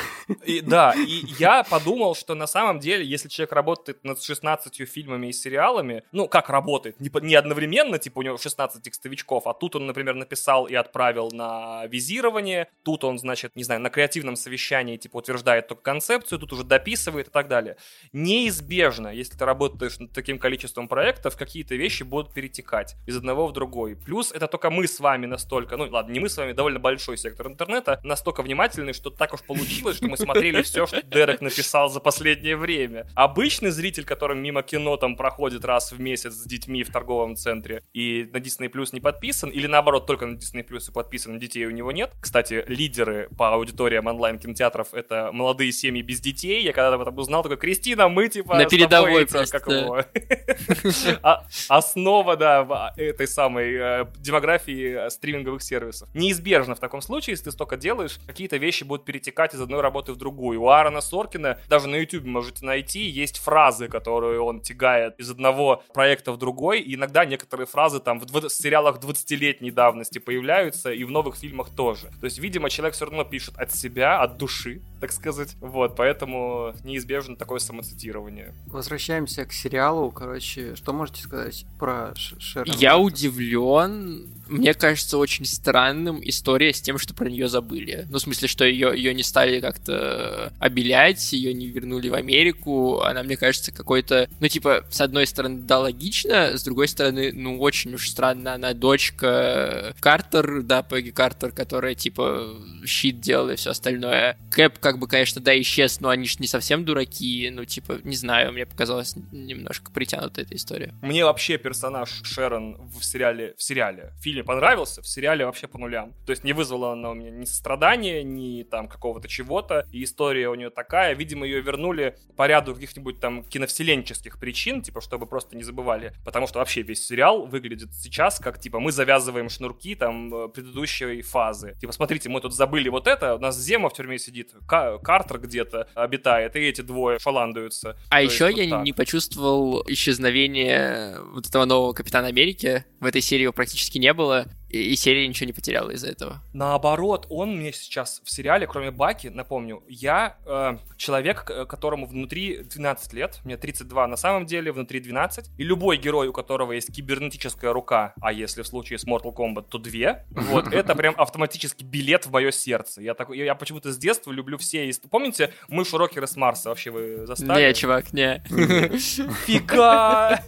И, да, и я подумал, что на самом деле, если человек работает над 16 фильмами и сериалами, ну, как работает, не, не одновременно, типа у него 16 текстовичков, а тут он, например, написал и отправил на визирование, тут он, значит, не знаю, на креативном совещании, типа, утверждает только концепцию, тут уже дописывает и так далее. Неизбежно, если ты работаешь над таким количеством проектов, какие-то вещи будут перетекать из одного в другой. Плюс это только мы с вами настолько, ну, ладно, не мы с вами, довольно большой сектор интернета, настолько внимательны, что так уж получилось, что мы смотрели все, что Дерек написал за последнее время. Обычный зритель, который мимо кино там проходит раз в месяц с детьми в торговом центре и на Disney Plus не подписан, или наоборот, только на Disney Plus и подписан, детей у него нет. Кстати, лидеры по аудиториям онлайн-кинотеатров — это молодые семьи без детей. Я когда об этом узнал, такой, Кристина, мы типа... На передовой просто. Как его? А, основа, да, этой самой э, демографии стриминговых сервисов. Неизбежно в таком случае, если ты столько делаешь, какие-то вещи будут перетекать из одной работы в другую. У Аарона Соркина даже на YouTube можете найти, есть фразы, которые он тягает из одного проекта в другой, и иногда некоторые фразы там в, в сериалах 20-летней давности появляются, и в новых фильмах тоже. То есть, видимо, человек все равно пишет от себя, от души, так сказать. Вот, поэтому неизбежно такое самоцитирование. Возвращаемся к сериалу. Короче, что можете сказать про Шерон? Я удивлен. Мне кажется очень странным история с тем, что про нее забыли. Ну, в смысле, что ее, ее не стали как-то обелять, ее не вернули в Америку. Она, мне кажется, какой-то... Ну, типа, с одной стороны, да, логично, с другой стороны, ну, очень уж странно. Она дочка Картер, да, Пегги Картер, которая, типа, щит делала и все остальное. Кэп, как бы, конечно, да, исчез, но они же не совсем дураки. Ну, типа, не знаю, мне показалось немножко притянута эта история. Мне вообще персонаж Шерон в сериале, в сериале, в фильме понравился, в сериале вообще по нулям. То есть не вызвала она у меня ни сострадания, ни там какого-то чего-то. И история у нее такая. Видимо, ее вернули по ряду каких-нибудь там киновселенческих причин, типа, чтобы просто не забывали. Потому что вообще весь сериал выглядит сейчас как, типа, мы завязываем шнурки там э, предыдущей фазы. Типа, смотрите, мы тут забыли вот это, у нас Зема в тюрьме сидит, Картер где-то обитает, и эти двое шаландаются. А То еще я вот не почувствовал исчезновение вот этого нового Капитана Америки. В этой серии его практически не было и, серия ничего не потеряла из-за этого. Наоборот, он мне сейчас в сериале, кроме Баки, напомню, я э, человек, которому внутри 12 лет, мне 32 на самом деле, внутри 12, и любой герой, у которого есть кибернетическая рука, а если в случае с Mortal Kombat, то две, вот, это прям автоматически билет в мое сердце. Я, такой, я почему-то с детства люблю все... Помните мышь Рокера с Марса? Вообще вы застали? Не, чувак, не. Фига!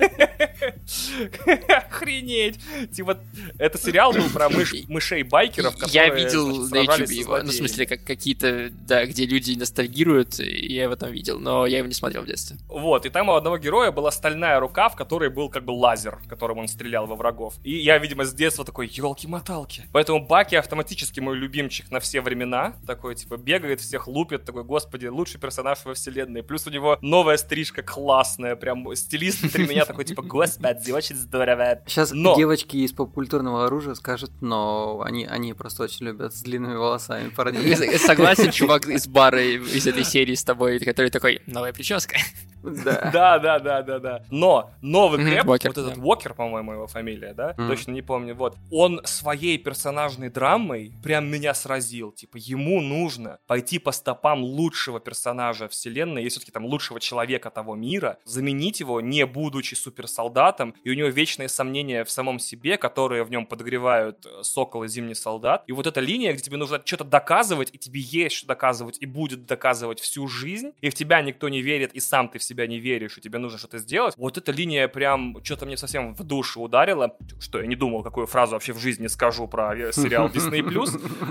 Охренеть! Типа, это сериал был про мыш, мышей-байкеров, которые Я видел значит, на YouTube его, ну, в смысле, как какие-то, да, где люди ностальгируют, я его там видел, но я его не смотрел в детстве. Вот, и там у одного героя была стальная рука, в которой был как бы лазер, которым он стрелял во врагов. И я, видимо, с детства такой, елки-моталки. Поэтому Баки автоматически мой любимчик на все времена, такой, типа, бегает, всех лупит, такой, господи, лучший персонаж во вселенной. Плюс у него новая стрижка классная, прям стилист внутри меня такой, типа, господи, очень здорово. Сейчас но... девочки из поп-культурного оружия скажут, но они, они просто очень любят с длинными волосами парней. Согласен, чувак из бара из этой серии с тобой, который такой, новая прическа. Да. Да, да, да, да, да. Но новый Уокер, вот этот. Уокер, по-моему, его фамилия, да? Точно не помню. Вот. Он своей персонажной драмой прям меня сразил. Типа, ему нужно пойти по стопам лучшего персонажа вселенной, и все-таки там лучшего человека того мира, заменить его, не будучи суперсолдатом, и у него вечные сомнения в самом себе, которые в нем подогревают э, Сокол и Зимний Солдат. И вот эта линия, где тебе нужно что-то доказывать, и тебе есть что доказывать, и будет доказывать всю жизнь, и в тебя никто не верит, и сам ты в себя не веришь, и тебе нужно что-то сделать. Вот эта линия прям что-то мне совсем в душу ударила, что я не думал, какую фразу вообще в жизни скажу про сериал Disney+.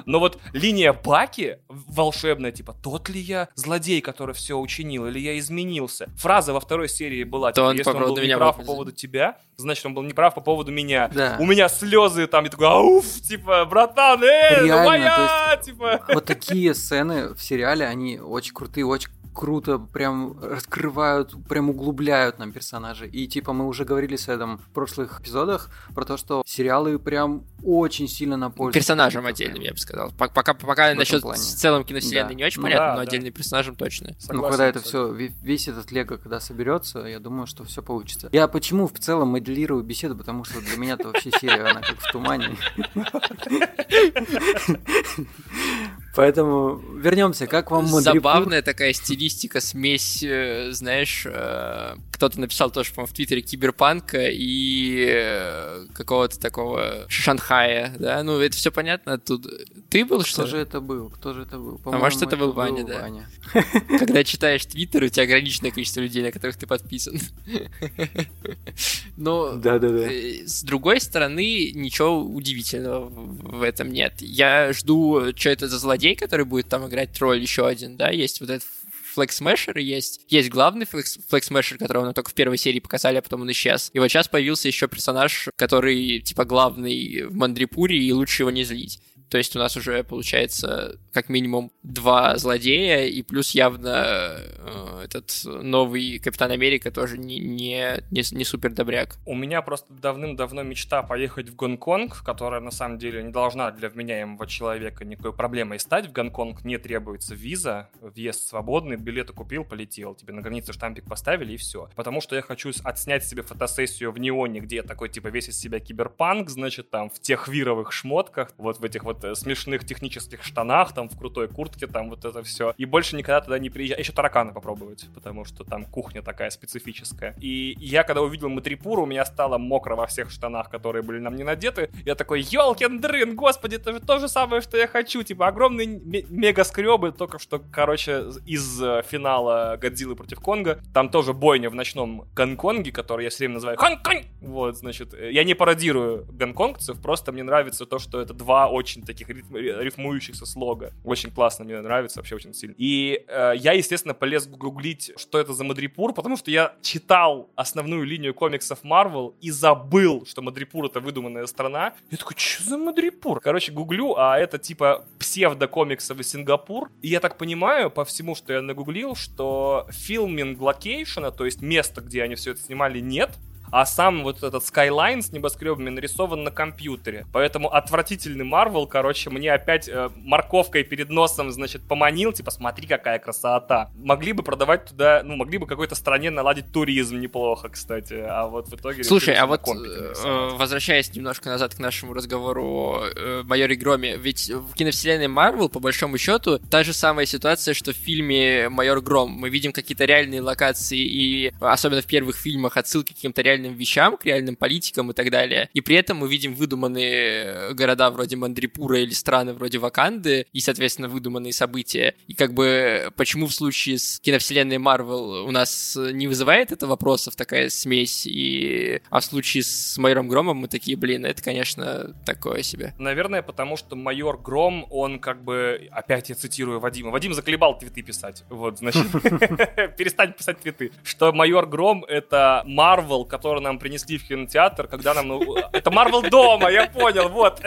Но вот линия Баки волшебная, типа, тот ли я злодей, который все учинил, или я изменился? Фраза во второй серии была, То типа, он если по он поводу был меня неправ по поводу тебя, значит, он был неправ по поводу меня. Да. У меня слезы там, я такой, ауф, типа, братан, эй, ну Реально, моя, типа. Вот такие сцены в сериале, они очень крутые, очень круто прям раскрывают, прям углубляют нам персонажей. И типа мы уже говорили с Эдом в прошлых эпизодах про то, что сериалы прям очень сильно на пользу. Персонажам отдельным, я бы сказал. По- Пока, пока этом насчет плане. в целом киновселенной Да. не очень Ну понятно, да, но да. отдельным персонажам точно. Ну, Согласен, когда это все, весь этот лего, когда соберется, я думаю, что все получится. Я почему в целом моделирую беседу, потому что для меня это вообще серия, она как в тумане. Поэтому вернемся. Как вам Мадрипур? Забавная такая стилистика, смесь, э, знаешь, э, кто-то написал тоже, по-моему, в Твиттере киберпанка и э, какого-то такого Шанхая, да? Ну, это все понятно тут. Ты был, что Кто же это был? Кто же это был? А может, это был Ваня, да. Ваня. Когда читаешь Твиттер, у тебя ограниченное количество людей, на которых ты подписан. Но Да-да-да. Э, С другой стороны, ничего удивительного в этом нет. Я жду, что это за злодей, который будет там играть роль еще один, да, есть вот этот Флекс Смешер есть. Есть главный Флекс Смешер, которого нам только в первой серии показали, а потом он исчез. И вот сейчас появился еще персонаж, который типа главный в Мандрипуре, и лучше его не злить. То есть у нас уже получается как минимум два злодея, и плюс явно э, этот новый Капитан Америка тоже не, не, не, не супер добряк. У меня просто давным-давно мечта поехать в Гонконг, которая на самом деле не должна для вменяемого человека никакой проблемой стать. В Гонконг не требуется виза, въезд свободный, билеты купил, полетел. Тебе на границе штампик поставили и все. Потому что я хочу отснять себе фотосессию в неоне, где я такой типа весь из себя киберпанк, значит, там в тех вировых шмотках, вот в этих вот э, смешных технических штанах, там в крутой куртке, там вот это все. И больше никогда туда не приезжать. Еще тараканы попробовать, потому что там кухня такая специфическая. И я, когда увидел Матрипур, у меня стало мокро во всех штанах, которые были нам не надеты. Я такой, елкин дрын, господи, это же то же самое, что я хочу. Типа огромные ме- мега-скребы, только что, короче, из э, финала Годзиллы против Конга. Там тоже бойня в ночном Гонконге, который я все время называю Конг-Конг. Вот, значит, э, я не пародирую гонконгцев, просто мне нравится то, что это два очень таких ритм- ри- рифмующихся слога. Очень классно, мне нравится вообще очень сильно. И э, я, естественно, полез гуглить, что это за Мадрипур, потому что я читал основную линию комиксов Marvel и забыл, что Мадрипур это выдуманная страна. Я такой, что за Мадрипур? Короче, гуглю, а это типа псевдокомиксовый Сингапур. И я так понимаю, по всему, что я нагуглил, что filming location а, то есть место, где они все это снимали, нет. А сам вот этот Skyline с небоскребами нарисован на компьютере. Поэтому отвратительный Марвел, короче, мне опять э, морковкой перед носом, значит, поманил, типа, смотри, какая красота. Могли бы продавать туда, ну, могли бы какой-то стране наладить туризм неплохо, кстати. А вот в итоге... Слушай, а вот э, возвращаясь немножко назад к нашему разговору о э, майоре Громе, ведь в киновселенной Марвел, по большому счету, та же самая ситуация, что в фильме Майор Гром. Мы видим какие-то реальные локации и, особенно в первых фильмах, отсылки к каким-то реальным вещам, к реальным политикам и так далее. И при этом мы видим выдуманные города вроде Мандрипура или страны вроде Ваканды и, соответственно, выдуманные события. И как бы почему в случае с киновселенной Марвел у нас не вызывает это вопросов такая смесь, и... а в случае с Майором Громом мы такие, блин, это, конечно, такое себе. Наверное, потому что майор Гром, он как бы, опять я цитирую Вадима, Вадим заколебал твиты писать. Вот, значит, перестань писать твиты. Что майор Гром — это Марвел, который нам принесли в кинотеатр, когда нам... ну, Это Марвел дома, я понял, вот.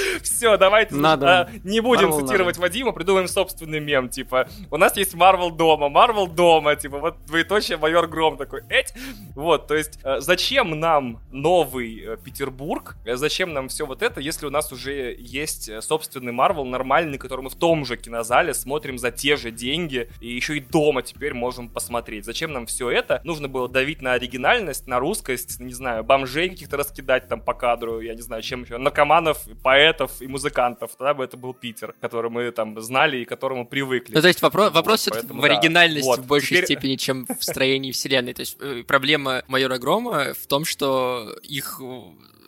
Все, давайте Надо. а, не будем Marvel цитировать Вадима, придумаем собственный мем, типа, у нас есть Марвел дома, Марвел дома, типа, вот двоеточие майор Гром такой, эть. Вот, то есть, э, зачем нам новый э, Петербург, Э, зачем нам все вот это, если у нас уже есть собственный Марвел нормальный, который мы в том же кинозале смотрим за те же деньги, и еще и дома теперь можем посмотреть. Зачем нам все это? Нужно было давить на оригинальность, на русскость, не знаю, бомжей каких-то раскидать там по кадру, я не знаю, чем еще, наркоманов, поэтов и музыкантов. Тогда бы это был Питер, который мы там знали и к которому привыкли. Ну, то есть вопрос, Вот, вопрос поэтому в да. оригинальности Вот, в большей теперь- степени, чем в строении вселенной. То есть э, проблема Майора Грома в том, что их э,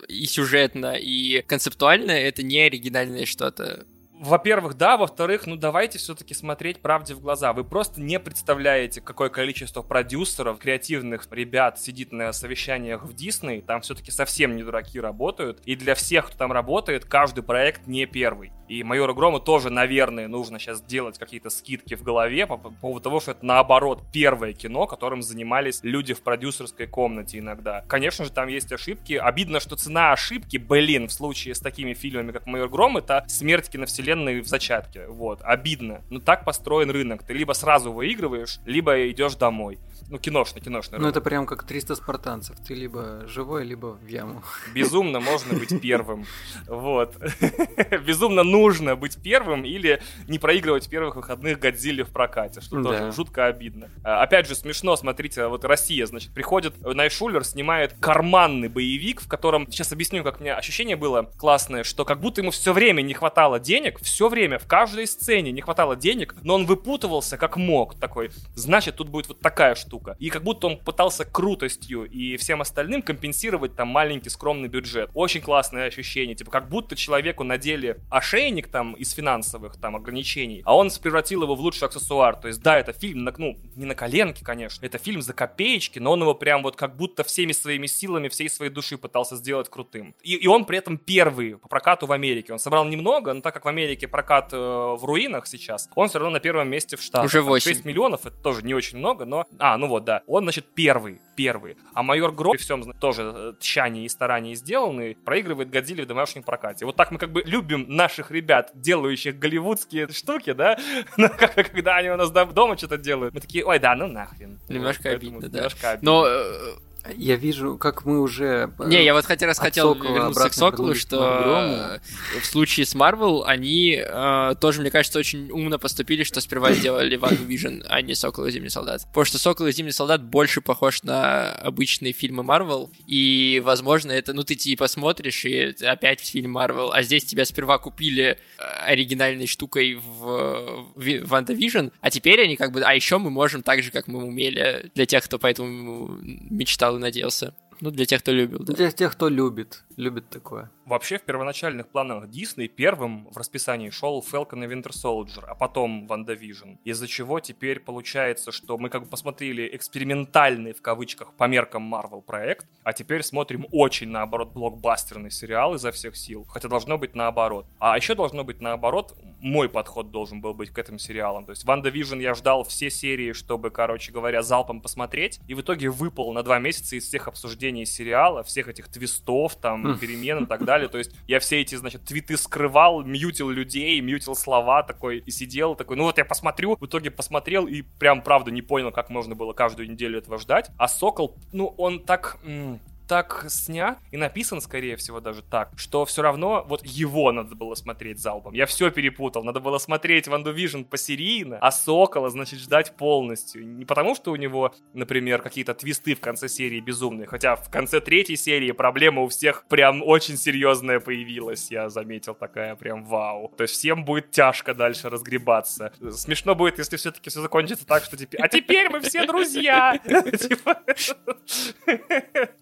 и сюжетно, и концептуально это не оригинальное что-то. Во-первых, да, во-вторых, ну давайте все-таки смотреть правде в глаза. Вы просто не представляете, какое количество продюсеров, креативных ребят сидит на совещаниях в Дисней. Там все-таки совсем не дураки работают. И для всех, кто там работает, каждый проект не первый. И Майора Грома тоже, наверное, нужно сейчас делать какие-то скидки в голове по поводу того, что это наоборот первое кино, которым занимались люди в продюсерской комнате иногда. Конечно же, там есть ошибки. Обидно, что цена ошибки, блин, в случае с такими фильмами, как Майор Гром, это смерть киновселенной в зачатке. Вот, обидно. Но так построен рынок. Ты либо сразу выигрываешь, либо идешь домой. Ну, киношный, киношный Ну это прям как 300 спартанцев. Ты либо живой, либо в яму. Безумно можно быть первым. Вот. Безумно нужно быть первым или не проигрывать первых выходных Годзилле в прокате, что Да. тоже жутко обидно. А, Опять же, смешно, смотрите, вот Россия, значит, приходит, Найшулер снимает карманный боевик, в котором, сейчас объясню, как у меня ощущение было классное, что как будто ему все время не хватало денег, все время, в каждой сцене не хватало денег, но он выпутывался как мог, такой, значит, тут будет вот такая штука. И как будто он пытался крутостью и всем остальным компенсировать там маленький скромный бюджет. Очень классное ощущение, типа как будто человеку надели ошейник там из финансовых там ограничений, а он превратил его в лучший аксессуар. То есть да, это фильм, на, ну, не на коленке, конечно, это фильм за копеечки, но он его прям вот как будто всеми своими силами, всей своей души пытался сделать крутым. И, и он при этом первый по прокату в Америке. Он собрал немного, но так как в Америке прокат э, в руинах сейчас, он все равно на первом месте в Штатах. Уже Там 8. 6 миллионов, это тоже не очень много, но... А, ну вот, да. Он, значит, первый, первый. А майор Гром, при всем тоже э, тщании и старании сделанный, проигрывает Годзилле в домашнем прокате. Вот так мы как бы любим наших ребят, делающих голливудские штуки, да? Но как- когда они у нас дом- дома что-то делают, мы такие, ой, да, ну нахрен. Немножко Вот, обидно, да. Немножко обидно. Но э, Я вижу, как мы уже... э, Не, я вот хотя раз от хотел Сокола вернуться к Соколу, что э, в случае с Марвел они э, тоже, мне кажется, очень умно поступили, что сперва сделали WandaVision, а не Сокол и Зимний Солдат. Потому что Сокол и Зимний Солдат больше похож на обычные фильмы Марвел, и, возможно, это, ну, ты типа смотришь, и опять фильм Марвел, а здесь тебя сперва купили э, оригинальной штукой в Ви- WandaVision, а теперь они как бы, а еще мы можем так же, как мы умели, для тех, кто поэтому мечтал и надеялся. Ну, для тех, кто любил, да. Для тех, кто любит. Любит такое. Вообще, в первоначальных планах Дисней первым в расписании шел Falcon и Winter Soldier, а потом WandaVision. Из-за чего теперь получается, что мы как бы посмотрели экспериментальный, в кавычках, по меркам Marvel проект, а теперь смотрим очень, наоборот, блокбастерный сериал изо всех сил. Хотя должно быть наоборот. А еще должно быть наоборот, мой подход должен был быть к этим сериалам. То есть WandaVision я ждал все серии, чтобы, короче говоря, залпом посмотреть, и в итоге выпал на два месяца из всех обсуждений сериала, всех этих твистов, там, перемен и так далее. То есть я все эти, значит, твиты скрывал, мьютил людей, мьютил слова такой, и сидел такой, ну вот я посмотрю, в итоге посмотрел и прям, правда, не понял, как можно было каждую неделю этого ждать. А Сокол, ну, он так... м, так снят и написан, скорее всего, даже так, что все равно вот его надо было смотреть залпом. Я все перепутал. Надо было смотреть Ванду Вижн посерийно, а Сокола, значит, ждать полностью. Не потому, что у него, например, какие-то твисты в конце серии безумные, хотя в конце третьей серии проблема у всех прям очень серьезная появилась, я заметил, такая прям вау. То есть всем будет тяжко дальше разгребаться. Смешно будет, если все-таки все закончится так, что теперь... А теперь мы все друзья! Типа,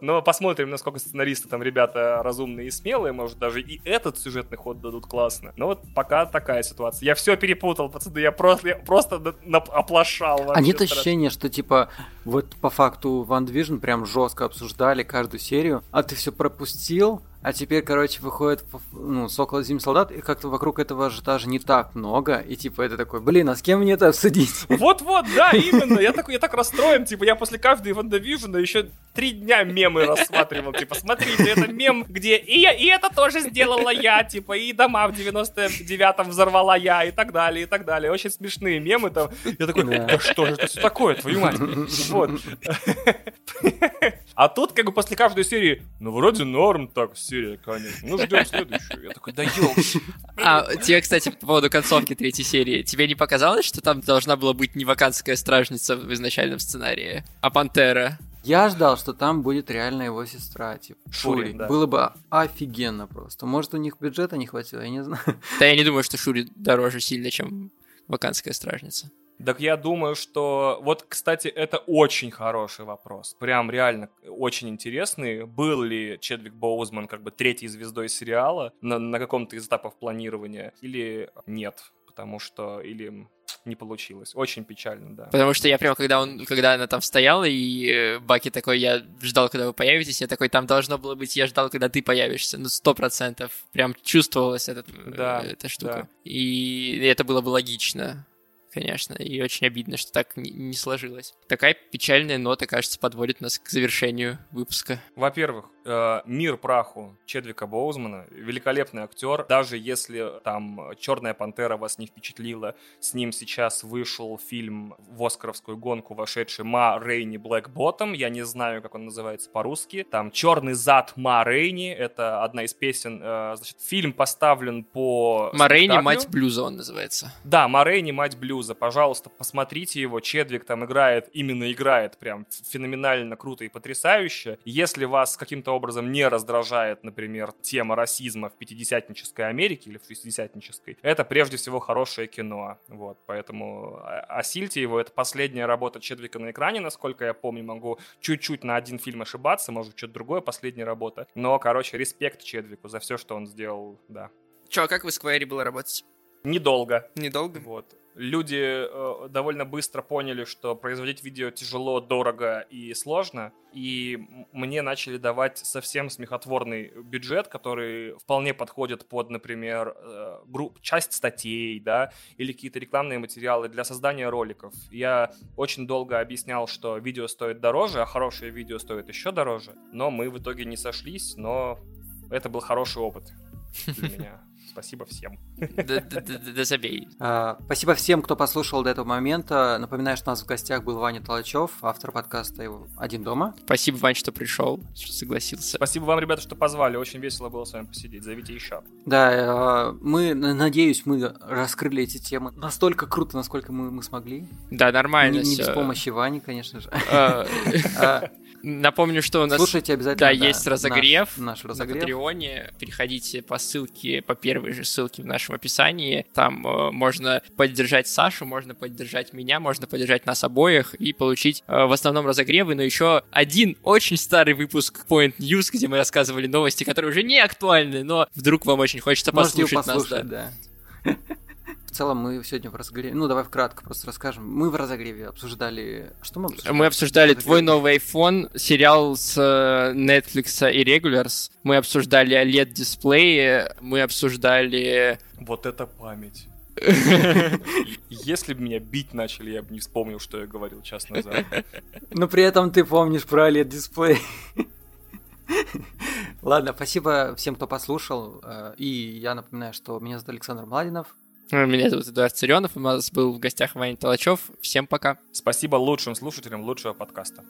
Но посмотрим, насколько сценаристы там ребята разумные и смелые, может даже и этот сюжетный ход дадут классно. Но вот пока такая ситуация. Я все перепутал, пацаны, я просто, я просто оплошал. А нет страшно. ощущения, что типа вот по факту Ван Движн прям жестко обсуждали каждую серию, а ты все пропустил, А теперь, короче, выходит ну, Сокол Зим Солдат, и как-то вокруг этого ажиотажа не так много. И типа это такой, блин, а с кем мне это обсудить? Вот-вот, да, именно. Я такой, я так расстроен. Типа, я после каждой Ванда Вижена еще три дня мемы рассматривал. Типа, смотрите, это мем, где и, я, и это тоже сделала я, типа, и дома в 99-м взорвала я, и так далее, и так далее. Очень смешные мемы там. Я такой, да что же это все такое, твою мать? Вот. А тут, как бы, после каждой серии, ну, вроде норм так, серия, конечно. Ну, ждем следующую. Я такой, да ёлки. А тебе, кстати, по поводу концовки третьей серии, тебе не показалось, что там должна была быть не ваканская стражница в изначальном сценарии, а пантера? Я ждал, что там будет реально его сестра, типа Шури. Шури. Да. Было бы офигенно просто. Может, у них бюджета не хватило, я не знаю. Да я не думаю, что Шури дороже сильно, чем ваканская стражница. Так я думаю, что... Вот, кстати, это очень хороший вопрос. Прям реально очень интересный. Был ли Чедвик Боузман как бы третьей звездой сериала на, на каком-то из этапов планирования или нет? Потому что... Или не получилось. Очень печально, да. Потому что я прям, когда он, когда она там стояла, и э, Баки такой, я ждал, когда вы появитесь, я такой, там должно было быть, я ждал, когда ты появишься. Ну, сто процентов. Прям чувствовалась этот, да, э, эта штука. Да. И это было бы логично конечно, и очень обидно, что так не сложилось. Такая печальная нота, кажется, подводит нас к завершению выпуска. Во-первых, мир праху Чедвика Боузмана, великолепный актер, даже если там Черная пантера вас не впечатлила, с ним сейчас вышел фильм в Оскаровскую гонку, вошедший Ма Рейни Блэк Ботtom, я не знаю, как он называется по-русски, там Черный зад Ма Рейни, это одна из песен, э, значит, фильм поставлен по Ма Рейни, мать блюза он называется. Да, Ма Рейни, мать блюза Блюза, пожалуйста, посмотрите его. Чедвик там играет, именно играет прям феноменально круто и потрясающе. Если вас каким-то образом не раздражает, например, тема расизма в пятидесятнической Америке или в шестидесятнической, это прежде всего хорошее кино. Вот, поэтому а, осильте его. Это последняя работа Чедвика на экране, насколько я помню. Могу чуть-чуть на один фильм ошибаться, может, что-то другое, последняя работа. Но, короче, респект Чедвику за все, что он сделал, да. Че, а как вы с Query работать? Недолго. Недолго? Вот люди э, довольно быстро поняли, что производить видео тяжело, дорого и сложно, и мне начали давать совсем смехотворный бюджет, который вполне подходит под, например, э, групп, часть статей, да, или какие-то рекламные материалы для создания роликов. Я очень долго объяснял, что видео стоит дороже, а хорошее видео стоит еще дороже, но мы в итоге не сошлись, но это был хороший опыт для меня. Спасибо всем. Да забей. А, спасибо всем, кто послушал до этого момента. Напоминаю, что у нас в гостях был Ваня Толочев, автор подкаста «Один дома». Спасибо, Вань, что пришел, что согласился. Спасибо вам, ребята, что позвали. Очень весело было с вами посидеть. Зовите еще. Да, мы, надеюсь, мы раскрыли эти темы настолько круто, насколько мы, мы смогли. Да, нормально Не, не без помощи Вани, конечно же. Напомню, что у нас Слушайте обязательно, да, да, есть разогрев, наш, наш разогрев на Патреоне. Переходите по ссылке, по первой же ссылке в нашем описании. Там э, можно поддержать Сашу, можно поддержать меня, можно поддержать нас обоих и получить э, в основном разогревы, но еще один очень старый выпуск Point News, где мы рассказывали новости, которые уже не актуальны, но вдруг вам очень хочется Можете послушать, послушать нас. Да. В целом мы сегодня в разогреве, ну давай вкратко просто расскажем. Мы в разогреве обсуждали, что мы обсуждали? Мы обсуждали твой новый iPhone, сериал с э, Netflix и Regulars. Мы обсуждали OLED-дисплеи, мы обсуждали... Вот это память. Если бы меня бить начали, я бы не вспомнил, что я говорил час назад. Но при этом ты помнишь про OLED-дисплей. Ладно, спасибо всем, кто послушал. Э, и я напоминаю, что меня зовут Александр Младинов. Меня зовут Эдуард Царенов, у нас был в гостях Ваня Толачев. Всем пока. Спасибо лучшим слушателям лучшего подкаста.